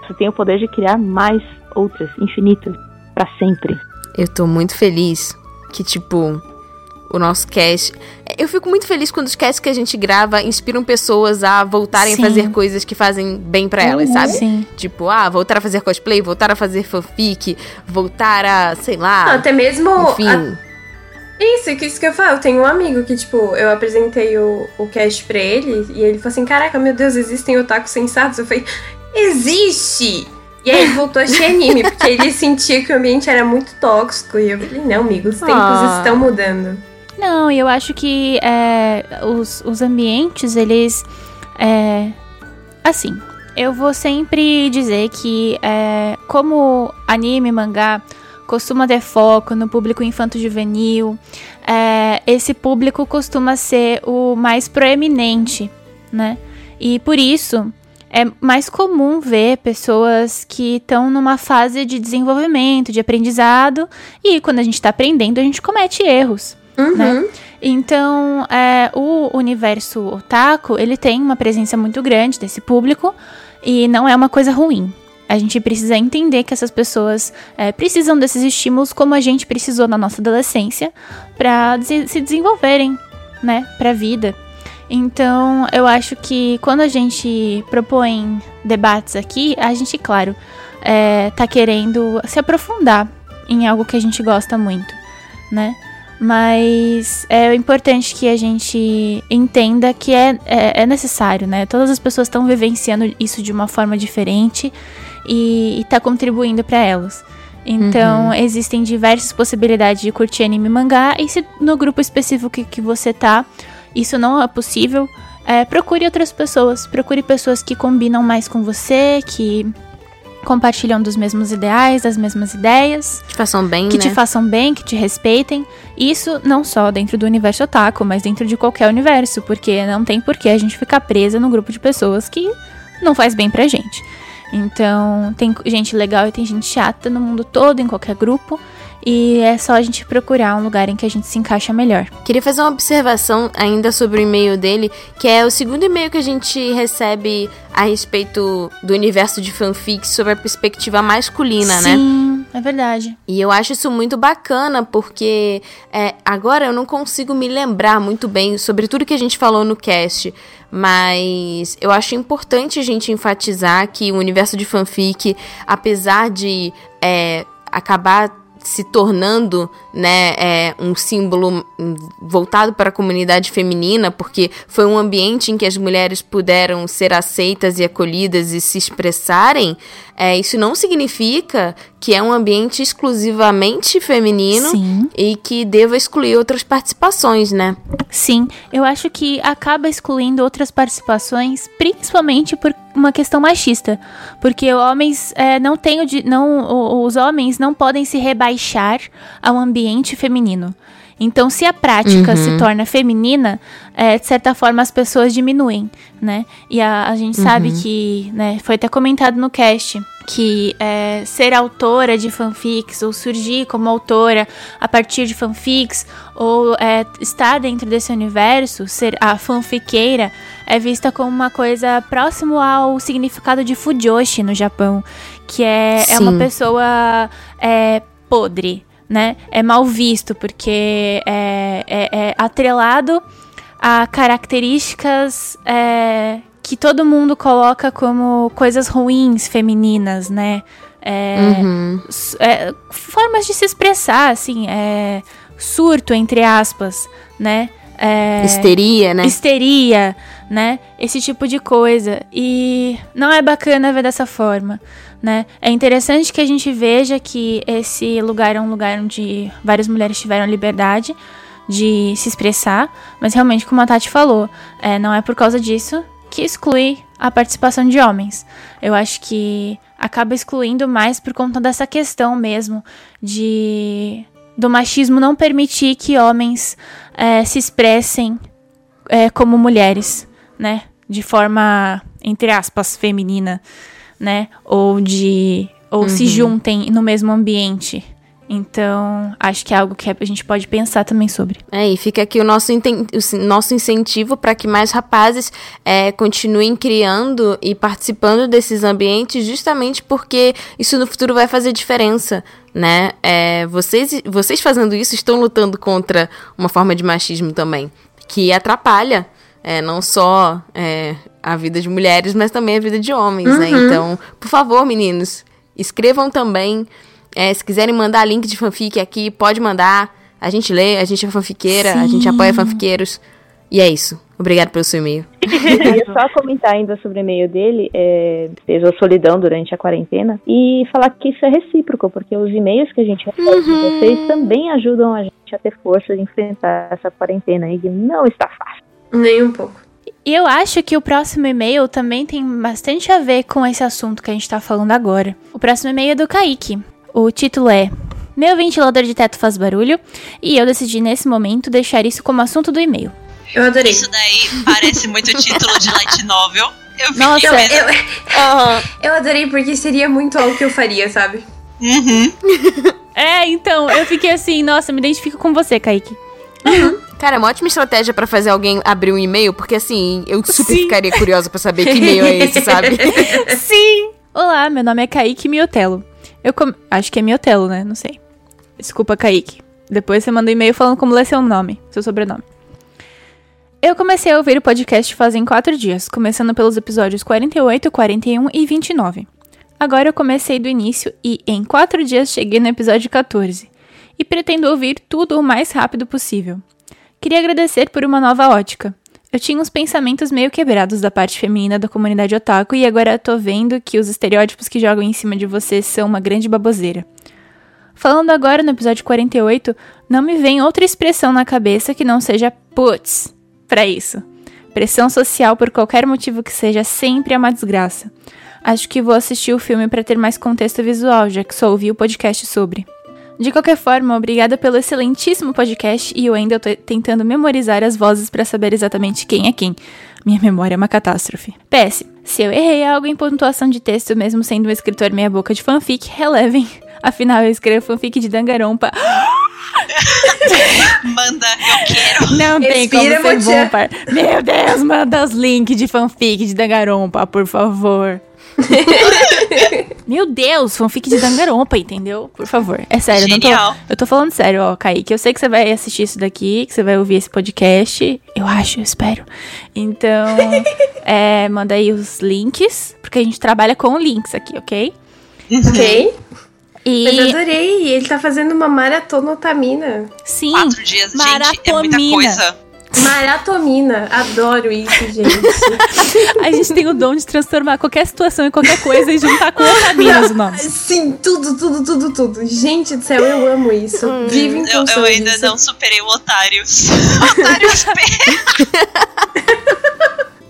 você tem o poder de criar mais outras, infinitas, para sempre. Eu tô muito feliz que, tipo, o nosso cast. Eu fico muito feliz quando os casts que a gente grava inspiram pessoas a voltarem sim. a fazer coisas que fazem bem para elas, uhum, sabe? Sim. Tipo, ah, voltar a fazer cosplay, voltar a fazer fanfic, voltar a, sei lá. Até mesmo. Enfim. A... Isso, que isso que eu falo. Eu tenho um amigo que, tipo, eu apresentei o, o cast pra ele e ele falou assim: Caraca, meu Deus, existem otakus sensatos? Eu falei: Existe! E aí ele voltou a assistir anime, porque ele sentia que o ambiente era muito tóxico. E eu falei: Não, amigo, os tempos ah. estão mudando. Não, eu acho que é, os, os ambientes, eles. É, assim, eu vou sempre dizer que, é, como anime, mangá costuma ter foco no público infanto-juvenil, é, esse público costuma ser o mais proeminente, né? E por isso é mais comum ver pessoas que estão numa fase de desenvolvimento, de aprendizado, e quando a gente está aprendendo, a gente comete erros. Uhum. Né? Então, é, o universo otaku, ele tem uma presença muito grande desse público e não é uma coisa ruim. A gente precisa entender que essas pessoas é, precisam desses estímulos como a gente precisou na nossa adolescência para se desenvolverem, né, para a vida. Então, eu acho que quando a gente propõe debates aqui, a gente, claro, é, tá querendo se aprofundar em algo que a gente gosta muito, né? Mas é importante que a gente entenda que é, é, é necessário, né? Todas as pessoas estão vivenciando isso de uma forma diferente e está contribuindo para elas. Então, uhum. existem diversas possibilidades de curtir anime e mangá. E se no grupo específico que, que você tá, isso não é possível, é, procure outras pessoas. Procure pessoas que combinam mais com você, que compartilham dos mesmos ideais, das mesmas ideias. Que te façam bem, Que né? te façam bem, que te respeitem. Isso não só dentro do universo otaku, mas dentro de qualquer universo. Porque não tem porquê a gente ficar presa num grupo de pessoas que não faz bem pra gente. Então, tem gente legal e tem gente chata no mundo todo, em qualquer grupo. E é só a gente procurar um lugar em que a gente se encaixa melhor. Queria fazer uma observação ainda sobre o e-mail dele, que é o segundo e-mail que a gente recebe a respeito do universo de fanfics sobre a perspectiva masculina, Sim, né? Sim, é verdade. E eu acho isso muito bacana, porque é, agora eu não consigo me lembrar muito bem sobre tudo que a gente falou no cast. Mas eu acho importante a gente enfatizar que o universo de fanfic, apesar de é, acabar se tornando né, é, um símbolo voltado para a comunidade feminina, porque foi um ambiente em que as mulheres puderam ser aceitas e acolhidas e se expressarem, é, isso não significa que é um ambiente exclusivamente feminino Sim. e que deva excluir outras participações, né? Sim, eu acho que acaba excluindo outras participações, principalmente por uma questão machista, porque homens é, não têm o de, não os homens não podem se rebaixar ao ambiente feminino. Então, se a prática uhum. se torna feminina, é, de certa forma as pessoas diminuem, né? E a, a gente uhum. sabe que, né, foi até comentado no cast, que é, ser autora de fanfics ou surgir como autora a partir de fanfics ou é, estar dentro desse universo, ser a fanfiqueira, é vista como uma coisa próximo ao significado de fujoshi no Japão, que é, é uma pessoa é, podre, né? É mal visto porque é, é, é atrelado a características é, que todo mundo coloca como coisas ruins femininas, né? É, uhum. é, formas de se expressar, assim, é, surto, entre aspas, né? É, histeria, né? Histeria, né? Esse tipo de coisa. E não é bacana ver dessa forma, né? É interessante que a gente veja que esse lugar é um lugar onde várias mulheres tiveram liberdade de se expressar, mas realmente, como a Tati falou, é, não é por causa disso que exclui a participação de homens. Eu acho que acaba excluindo mais por conta dessa questão mesmo de do machismo não permitir que homens é, se expressem é, como mulheres, né? De forma, entre aspas, feminina, né? Ou de. Ou uhum. se juntem no mesmo ambiente. Então, acho que é algo que a gente pode pensar também sobre. É, e fica aqui o nosso, o nosso incentivo para que mais rapazes é, continuem criando e participando desses ambientes, justamente porque isso no futuro vai fazer diferença, né? É, vocês, vocês fazendo isso estão lutando contra uma forma de machismo também, que atrapalha é, não só é, a vida de mulheres, mas também a vida de homens, né? uhum. né? Então, por favor, meninos, escrevam também. É, se quiserem mandar link de fanfic aqui, pode mandar. A gente lê, a gente é fanfiqueira, Sim. a gente apoia fanfiqueiros. E é isso. Obrigado pelo seu e-mail. Eu queria só comentar ainda sobre o e-mail dele, é, teve a solidão durante a quarentena, e falar que isso é recíproco, porque os e-mails que a gente recebe uhum. de vocês também ajudam a gente a ter força de enfrentar essa quarentena aí, que não está fácil. Nem um pouco. E eu acho que o próximo e-mail também tem bastante a ver com esse assunto que a gente tá falando agora. O próximo e-mail é do Kaique. O título é Meu ventilador de teto faz barulho e eu decidi nesse momento deixar isso como assunto do e-mail. Eu adorei. Isso daí parece muito título de light novel. Eu Nossa, eu, eu, uhum. eu adorei porque seria muito algo que eu faria, sabe? Uhum. é, então, eu fiquei assim, nossa, me identifico com você, Kaique. Uhum. Cara, é uma ótima estratégia para fazer alguém abrir um e-mail, porque assim, eu super Sim. ficaria curiosa para saber que e-mail é esse, sabe? Sim! Olá, meu nome é Kaique Miotelo. Eu com... Acho que é Miotelo, né? Não sei. Desculpa, Kaique. Depois você manda um e-mail falando como lê seu nome, seu sobrenome. Eu comecei a ouvir o podcast fazem quatro dias, começando pelos episódios 48, 41 e 29. Agora eu comecei do início e, em quatro dias, cheguei no episódio 14. E pretendo ouvir tudo o mais rápido possível. Queria agradecer por uma nova ótica. Eu tinha uns pensamentos meio quebrados da parte feminina da comunidade otaku e agora tô vendo que os estereótipos que jogam em cima de você são uma grande baboseira. Falando agora no episódio 48, não me vem outra expressão na cabeça que não seja putz para isso. Pressão social por qualquer motivo que seja sempre é uma desgraça. Acho que vou assistir o filme para ter mais contexto visual, já que só ouvi o podcast sobre. De qualquer forma, obrigada pelo excelentíssimo podcast e eu ainda tô tentando memorizar as vozes para saber exatamente quem é quem. Minha memória é uma catástrofe. PS, se eu errei algo em pontuação de texto, mesmo sendo um escritor meia boca de fanfic, relevem. Afinal, eu escrevo fanfic de Dangarompa. manda, eu quero. Não tem Respira, como ser bom, par. Meu Deus, manda os links de fanfic de Dangarompa, por favor. Meu Deus, fanfic de Dangarompa, entendeu? Por favor. É sério, não tô, eu tô falando sério, ó, Kaique. Eu sei que você vai assistir isso daqui, que você vai ouvir esse podcast. Eu acho, eu espero. Então, é, manda aí os links, porque a gente trabalha com links aqui, ok? Ok. E... Mas adorei, ele tá fazendo uma maratona otamina. Sim. Quatro dias, maratomina. gente, é muita coisa. Maratomina, adoro isso, gente. a gente tem o dom de transformar qualquer situação em qualquer coisa e juntar com otaminas o nome. Sim, tudo, tudo, tudo, tudo. Gente do céu, eu amo isso. Hum. Vivo em eu, eu ainda disso. não superei o Otários. Otários P.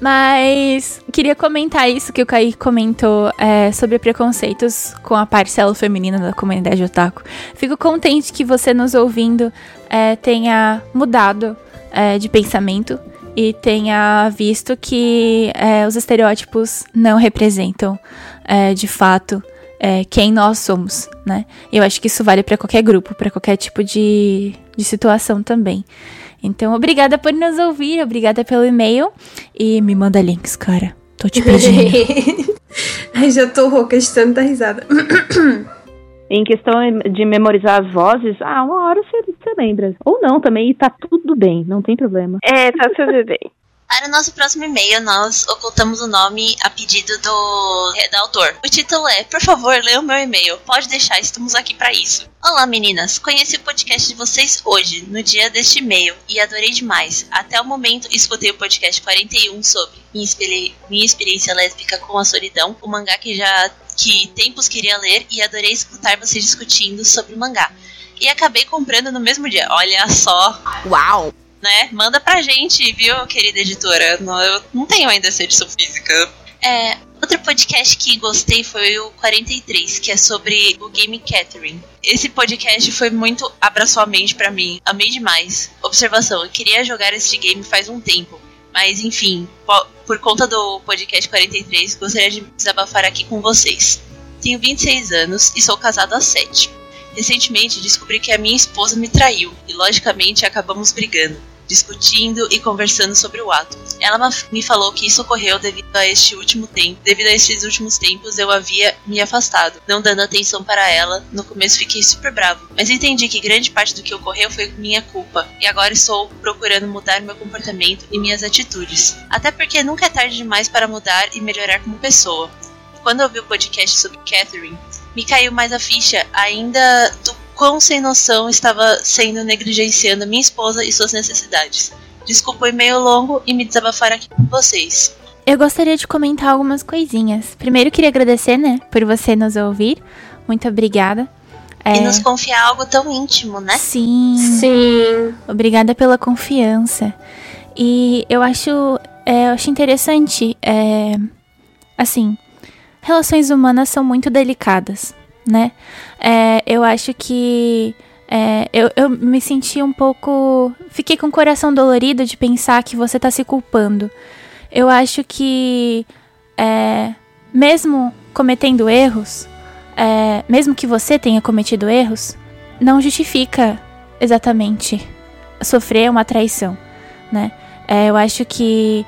Mas queria comentar isso que o Kaique comentou é, sobre preconceitos com a parcela feminina da comunidade otaku. Fico contente que você nos ouvindo é, tenha mudado é, de pensamento e tenha visto que é, os estereótipos não representam é, de fato é, quem nós somos, né? Eu acho que isso vale para qualquer grupo, para qualquer tipo de, de situação também. Então, obrigada por nos ouvir, obrigada pelo e-mail e me manda links, cara. Tô te pedindo. Ai, já tô rouca de tanta risada. Em questão de memorizar as vozes, ah, uma hora você, você lembra. Ou não também, e tá tudo bem, não tem problema. É, tá tudo bem. Para o nosso próximo e-mail, nós ocultamos o nome a pedido do, do autor. O título é: Por favor, leia o meu e-mail. Pode deixar, estamos aqui para isso. Olá, meninas. Conheci o podcast de vocês hoje, no dia deste e-mail, e adorei demais. Até o momento, escutei o podcast 41 sobre minha, minha experiência lésbica com a solidão, o mangá que já que tempos queria ler e adorei escutar vocês discutindo sobre mangá. E acabei comprando no mesmo dia. Olha só. Uau! Né? Manda pra gente, viu, querida editora? Não, eu não tenho ainda essa edição física. É, outro podcast que gostei foi o 43, que é sobre o game Catherine. Esse podcast foi muito abraçou a mente para mim. Amei demais. Observação, eu queria jogar esse game faz um tempo. Mas enfim, por conta do podcast 43, gostaria de desabafar aqui com vocês. Tenho 26 anos e sou casado há 7. Recentemente descobri que a minha esposa me traiu e, logicamente, acabamos brigando, discutindo e conversando sobre o ato. Ela me falou que isso ocorreu devido a este último tempo. Devido a esses últimos tempos, eu havia me afastado, não dando atenção para ela. No começo fiquei super bravo, mas entendi que grande parte do que ocorreu foi minha culpa e agora estou procurando mudar meu comportamento e minhas atitudes. Até porque nunca é tarde demais para mudar e melhorar como pessoa. Quando ouvi o podcast sobre Catherine, me caiu mais a ficha ainda do quão sem noção estava sendo negligenciando minha esposa e suas necessidades. Desculpa o e-mail longo e me desabafar aqui com vocês. Eu gostaria de comentar algumas coisinhas. Primeiro, queria agradecer, né, por você nos ouvir. Muito obrigada. É... E nos confiar algo tão íntimo, né? Sim. Sim. Obrigada pela confiança. E eu acho, é, eu acho interessante, é, assim, relações humanas são muito delicadas, né? É, eu acho que é, eu, eu me senti um pouco. Fiquei com o coração dolorido de pensar que você tá se culpando. Eu acho que, é, mesmo cometendo erros, é, mesmo que você tenha cometido erros, não justifica exatamente sofrer uma traição, né? É, eu acho que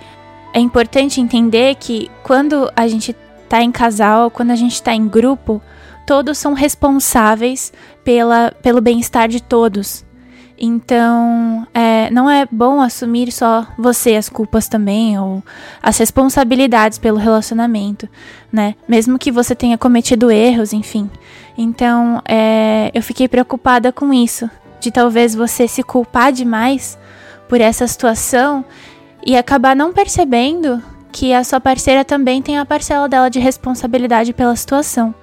é importante entender que quando a gente tá em casal, quando a gente tá em grupo, todos são responsáveis pela, pelo bem-estar de todos. Então, é, não é bom assumir só você as culpas também, ou as responsabilidades pelo relacionamento, né? Mesmo que você tenha cometido erros, enfim. Então, é, eu fiquei preocupada com isso, de talvez você se culpar demais por essa situação e acabar não percebendo que a sua parceira também tem a parcela dela de responsabilidade pela situação.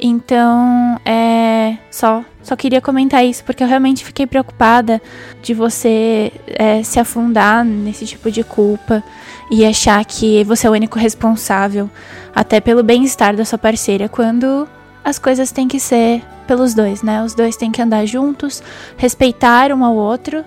Então, é, só só queria comentar isso porque eu realmente fiquei preocupada de você é, se afundar nesse tipo de culpa e achar que você é o único responsável, até pelo bem-estar da sua parceira, quando as coisas têm que ser pelos dois, né? Os dois têm que andar juntos, respeitar um ao outro,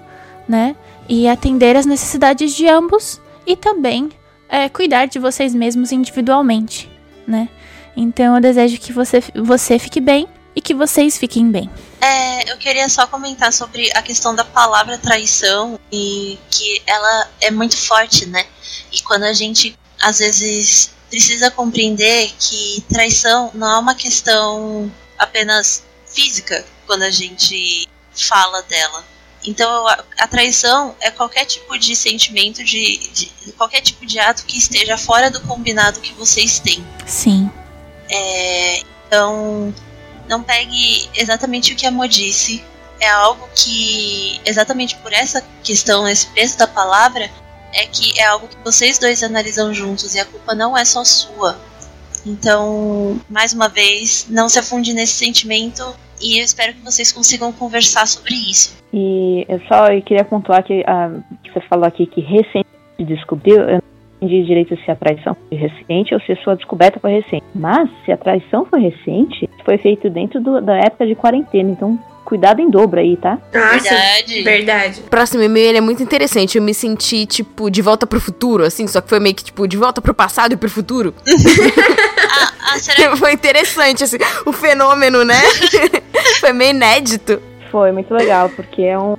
né? E atender as necessidades de ambos e também é, cuidar de vocês mesmos individualmente, né? Então eu desejo que você, você fique bem e que vocês fiquem bem. É, eu queria só comentar sobre a questão da palavra traição e que ela é muito forte, né? E quando a gente às vezes precisa compreender que traição não é uma questão apenas física quando a gente fala dela. Então a traição é qualquer tipo de sentimento de, de qualquer tipo de ato que esteja fora do combinado que vocês têm. Sim. É, então não pegue exatamente o que a Mo disse. É algo que, exatamente por essa questão, esse peso da palavra, é que é algo que vocês dois analisam juntos e a culpa não é só sua. Então, mais uma vez, não se afunde nesse sentimento e eu espero que vocês consigam conversar sobre isso. E eu só queria pontuar que, uh, que você falou aqui que recente descobriu, eu entendi direito se a traição foi recente ou se a sua descoberta foi recente. Mas se a traição foi recente, foi feito dentro do, da época de quarentena, então cuidado em dobro aí, tá? Nossa, verdade. Verdade. O próximo e-mail ele é muito interessante. Eu me senti, tipo, de volta pro futuro, assim, só que foi meio que, tipo, de volta pro passado e pro futuro. ah, ah, será... Foi interessante, assim, o fenômeno, né? foi meio inédito. Foi muito legal, porque é um,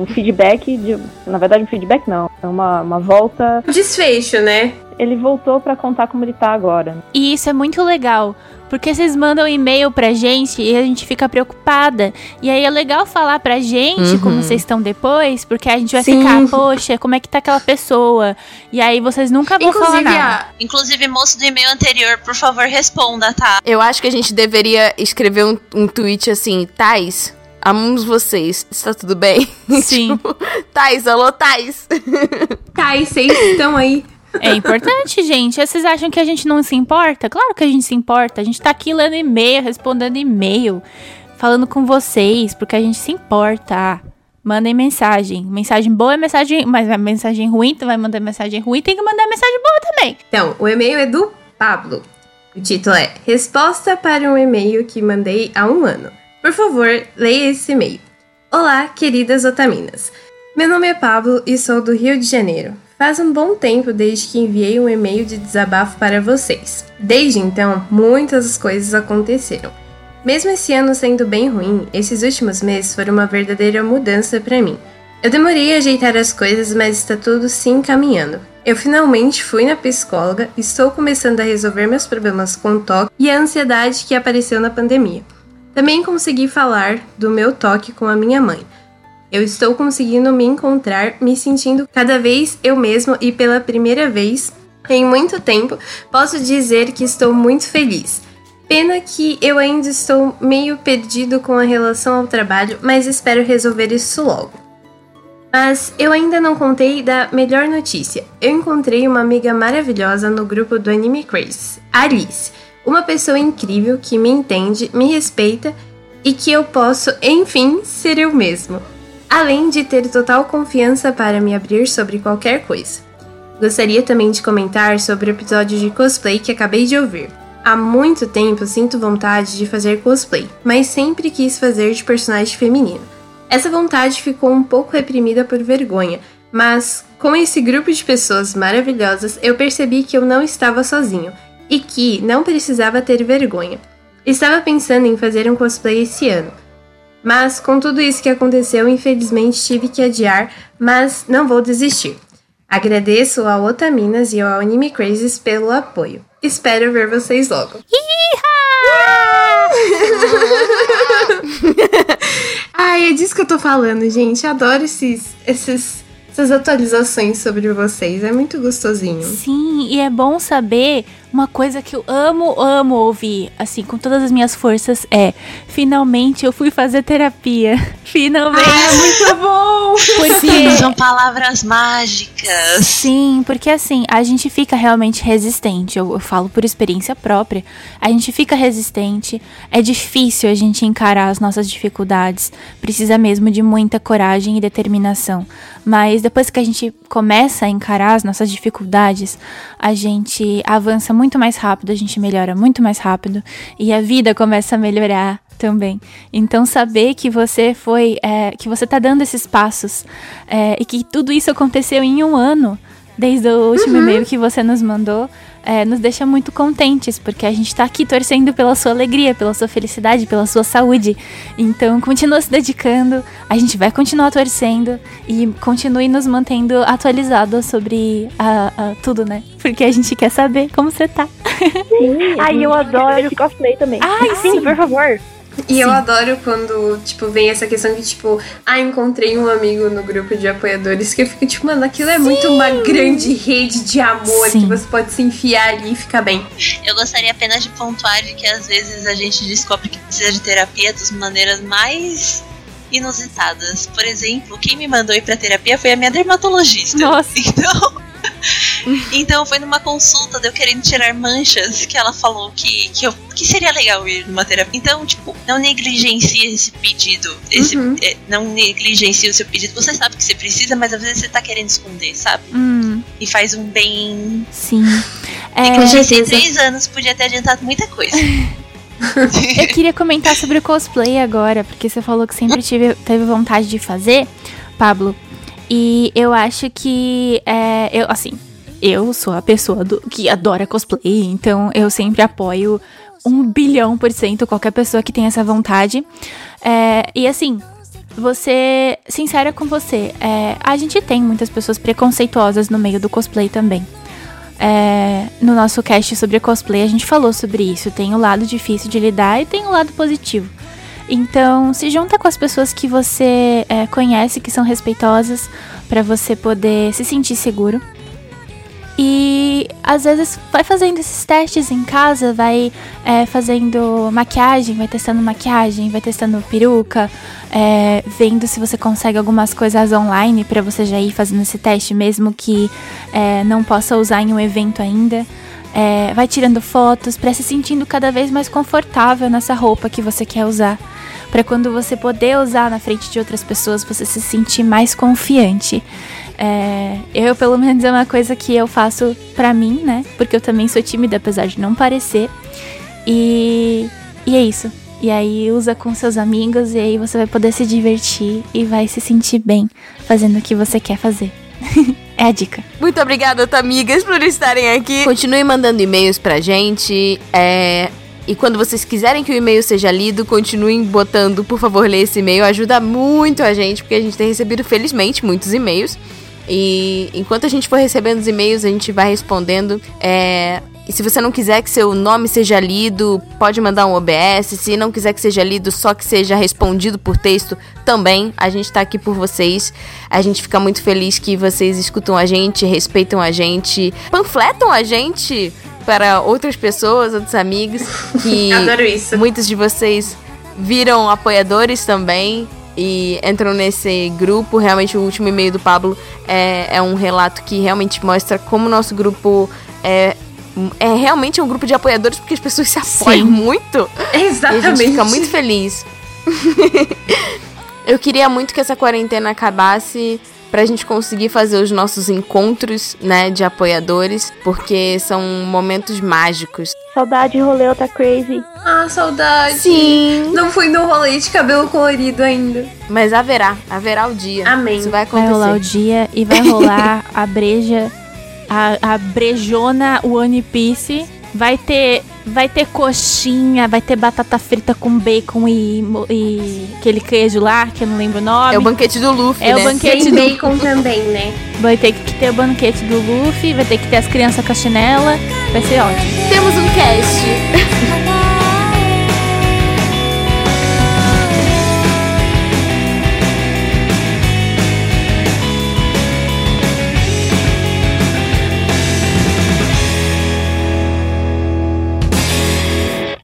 um feedback de. Na verdade, um feedback não. É uma, uma volta. Desfecho, né? Ele voltou para contar como ele tá agora. E isso é muito legal. Porque vocês mandam e-mail pra gente e a gente fica preocupada. E aí é legal falar pra gente uhum. como vocês estão depois, porque a gente vai Sim. ficar, poxa, como é que tá aquela pessoa? E aí vocês nunca vão Inclusive, falar nada. A... Inclusive, moço do e-mail anterior, por favor, responda, tá? Eu acho que a gente deveria escrever um, um tweet assim, Tais, Amamos vocês. Está tudo bem? Sim. tipo, Thais, alô, Thais. Thais, vocês estão aí. É importante, gente. Vocês acham que a gente não se importa? Claro que a gente se importa. A gente tá aqui lendo e-mail, respondendo e-mail, falando com vocês, porque a gente se importa. Mandem mensagem. Mensagem boa é mensagem. Mas é mensagem ruim, tu vai mandar mensagem ruim, tem que mandar mensagem boa também. Então, o e-mail é do Pablo. O título é Resposta para um e-mail que mandei há um ano. Por favor, leia esse e-mail. Olá, queridas otaminas. Meu nome é Pablo e sou do Rio de Janeiro. Faz um bom tempo desde que enviei um e-mail de desabafo para vocês. Desde então, muitas coisas aconteceram. Mesmo esse ano sendo bem ruim, esses últimos meses foram uma verdadeira mudança para mim. Eu demorei a ajeitar as coisas, mas está tudo se encaminhando. Eu finalmente fui na psicóloga e estou começando a resolver meus problemas com o toque e a ansiedade que apareceu na pandemia. Também consegui falar do meu toque com a minha mãe. Eu estou conseguindo me encontrar, me sentindo cada vez eu mesmo e pela primeira vez em muito tempo posso dizer que estou muito feliz. Pena que eu ainda estou meio perdido com a relação ao trabalho, mas espero resolver isso logo. Mas eu ainda não contei da melhor notícia. Eu encontrei uma amiga maravilhosa no grupo do Anime Craze, Alice, uma pessoa incrível que me entende, me respeita e que eu posso, enfim, ser eu mesmo além de ter total confiança para me abrir sobre qualquer coisa. Gostaria também de comentar sobre o episódio de cosplay que acabei de ouvir. Há muito tempo sinto vontade de fazer cosplay, mas sempre quis fazer de personagem feminino. Essa vontade ficou um pouco reprimida por vergonha, mas com esse grupo de pessoas maravilhosas eu percebi que eu não estava sozinho e que não precisava ter vergonha. Estava pensando em fazer um cosplay esse ano, mas com tudo isso que aconteceu, infelizmente tive que adiar, mas não vou desistir. Agradeço ao Otaminas e ao Anime Crazes pelo apoio. Espero ver vocês logo. Ai, é disso que eu tô falando, gente. Adoro esses, esses essas atualizações sobre vocês. É muito gostosinho. Sim, e é bom saber uma coisa que eu amo, amo ouvir, assim, com todas as minhas forças, é: finalmente eu fui fazer terapia. Finalmente. Ah, muito bom! Porque... São palavras mágicas. Sim, porque assim, a gente fica realmente resistente. Eu, eu falo por experiência própria. A gente fica resistente. É difícil a gente encarar as nossas dificuldades. Precisa mesmo de muita coragem e determinação. Mas depois que a gente começa a encarar as nossas dificuldades, a gente avança muito mais rápido, a gente melhora muito mais rápido e a vida começa a melhorar também. Então saber que você foi, é, que você tá dando esses passos é, e que tudo isso aconteceu em um ano, desde o último uhum. e-mail que você nos mandou, é, nos deixa muito contentes, porque a gente está aqui torcendo pela sua alegria, pela sua felicidade, pela sua saúde. Então, continua se dedicando, a gente vai continuar torcendo e continue nos mantendo atualizados sobre a, a tudo, né? Porque a gente quer saber como você tá. Sim, Ai, eu adoro esse cosplay também. Ai, sim, sim por favor. E Sim. eu adoro quando, tipo, vem essa questão que, tipo, ah, encontrei um amigo no grupo de apoiadores que eu fico, tipo, mano, aquilo é Sim. muito uma grande rede de amor Sim. que você pode se enfiar ali e ficar bem. Eu gostaria apenas de pontuar de que às vezes a gente descobre que precisa de terapia das maneiras mais inusitadas. Por exemplo, quem me mandou ir pra terapia foi a minha dermatologista. Nossa. Então. então foi numa consulta de eu querendo tirar manchas que ela falou que, que, eu, que seria legal ir numa terapia. Então, tipo, não negligencie esse pedido. Esse, uhum. é, não negligencie o seu pedido. Você sabe que você precisa, mas às vezes você tá querendo esconder, sabe? Hum. E faz um bem. Sim. É... E com 63 anos podia ter adiantado muita coisa. eu queria comentar sobre o cosplay agora, porque você falou que sempre tive, teve vontade de fazer, Pablo. E eu acho que, é, eu, assim, eu sou a pessoa do, que adora cosplay, então eu sempre apoio um bilhão por cento qualquer pessoa que tem essa vontade. É, e assim, você, sincera com você, é, a gente tem muitas pessoas preconceituosas no meio do cosplay também. É, no nosso cast sobre cosplay a gente falou sobre isso. Tem o lado difícil de lidar e tem o lado positivo. Então, se junta com as pessoas que você é, conhece, que são respeitosas, para você poder se sentir seguro. E às vezes vai fazendo esses testes em casa, vai é, fazendo maquiagem, vai testando maquiagem, vai testando peruca, é, vendo se você consegue algumas coisas online para você já ir fazendo esse teste, mesmo que é, não possa usar em um evento ainda. É, vai tirando fotos para se sentindo cada vez mais confortável nessa roupa que você quer usar para quando você poder usar na frente de outras pessoas, você se sentir mais confiante. É, eu, pelo menos, é uma coisa que eu faço pra mim, né? Porque eu também sou tímida, apesar de não parecer. E, e é isso. E aí usa com seus amigos e aí você vai poder se divertir e vai se sentir bem fazendo o que você quer fazer. é a dica. Muito obrigada, amigas, por estarem aqui. Continue mandando e-mails pra gente. É, e quando vocês quiserem que o e-mail seja lido, continuem botando, por favor, ler esse e-mail. Ajuda muito a gente, porque a gente tem recebido, felizmente, muitos e-mails. E enquanto a gente for recebendo os e-mails, a gente vai respondendo. É... E se você não quiser que seu nome seja lido, pode mandar um OBS. Se não quiser que seja lido, só que seja respondido por texto, também. A gente tá aqui por vocês. A gente fica muito feliz que vocês escutam a gente, respeitam a gente, panfletam a gente para outras pessoas, outros amigos que Adoro isso. muitos de vocês viram apoiadores também e entram nesse grupo. Realmente, o último e-mail do Pablo é, é um relato que realmente mostra como o nosso grupo é é realmente um grupo de apoiadores porque as pessoas se apoiam Sim. muito. Exatamente. E a gente fica muito feliz. Eu queria muito que essa quarentena acabasse pra gente conseguir fazer os nossos encontros, né, de apoiadores, porque são momentos mágicos. Saudade, rolê tá crazy. Ah, saudade. Sim. Não fui no rolê de cabelo colorido ainda. Mas haverá, haverá o dia. Amém. Isso vai acontecer. Vai rolar o dia e vai rolar a breja, a, a brejona One Piece. Vai ter Vai ter coxinha, vai ter batata frita com bacon e, e aquele queijo lá, que eu não lembro o nome. É o banquete do Luffy, É né? o banquete Tem do... bacon também, né? Vai ter que ter o banquete do Luffy, vai ter que ter as crianças com a chinela. Vai ser ótimo. Temos um cast.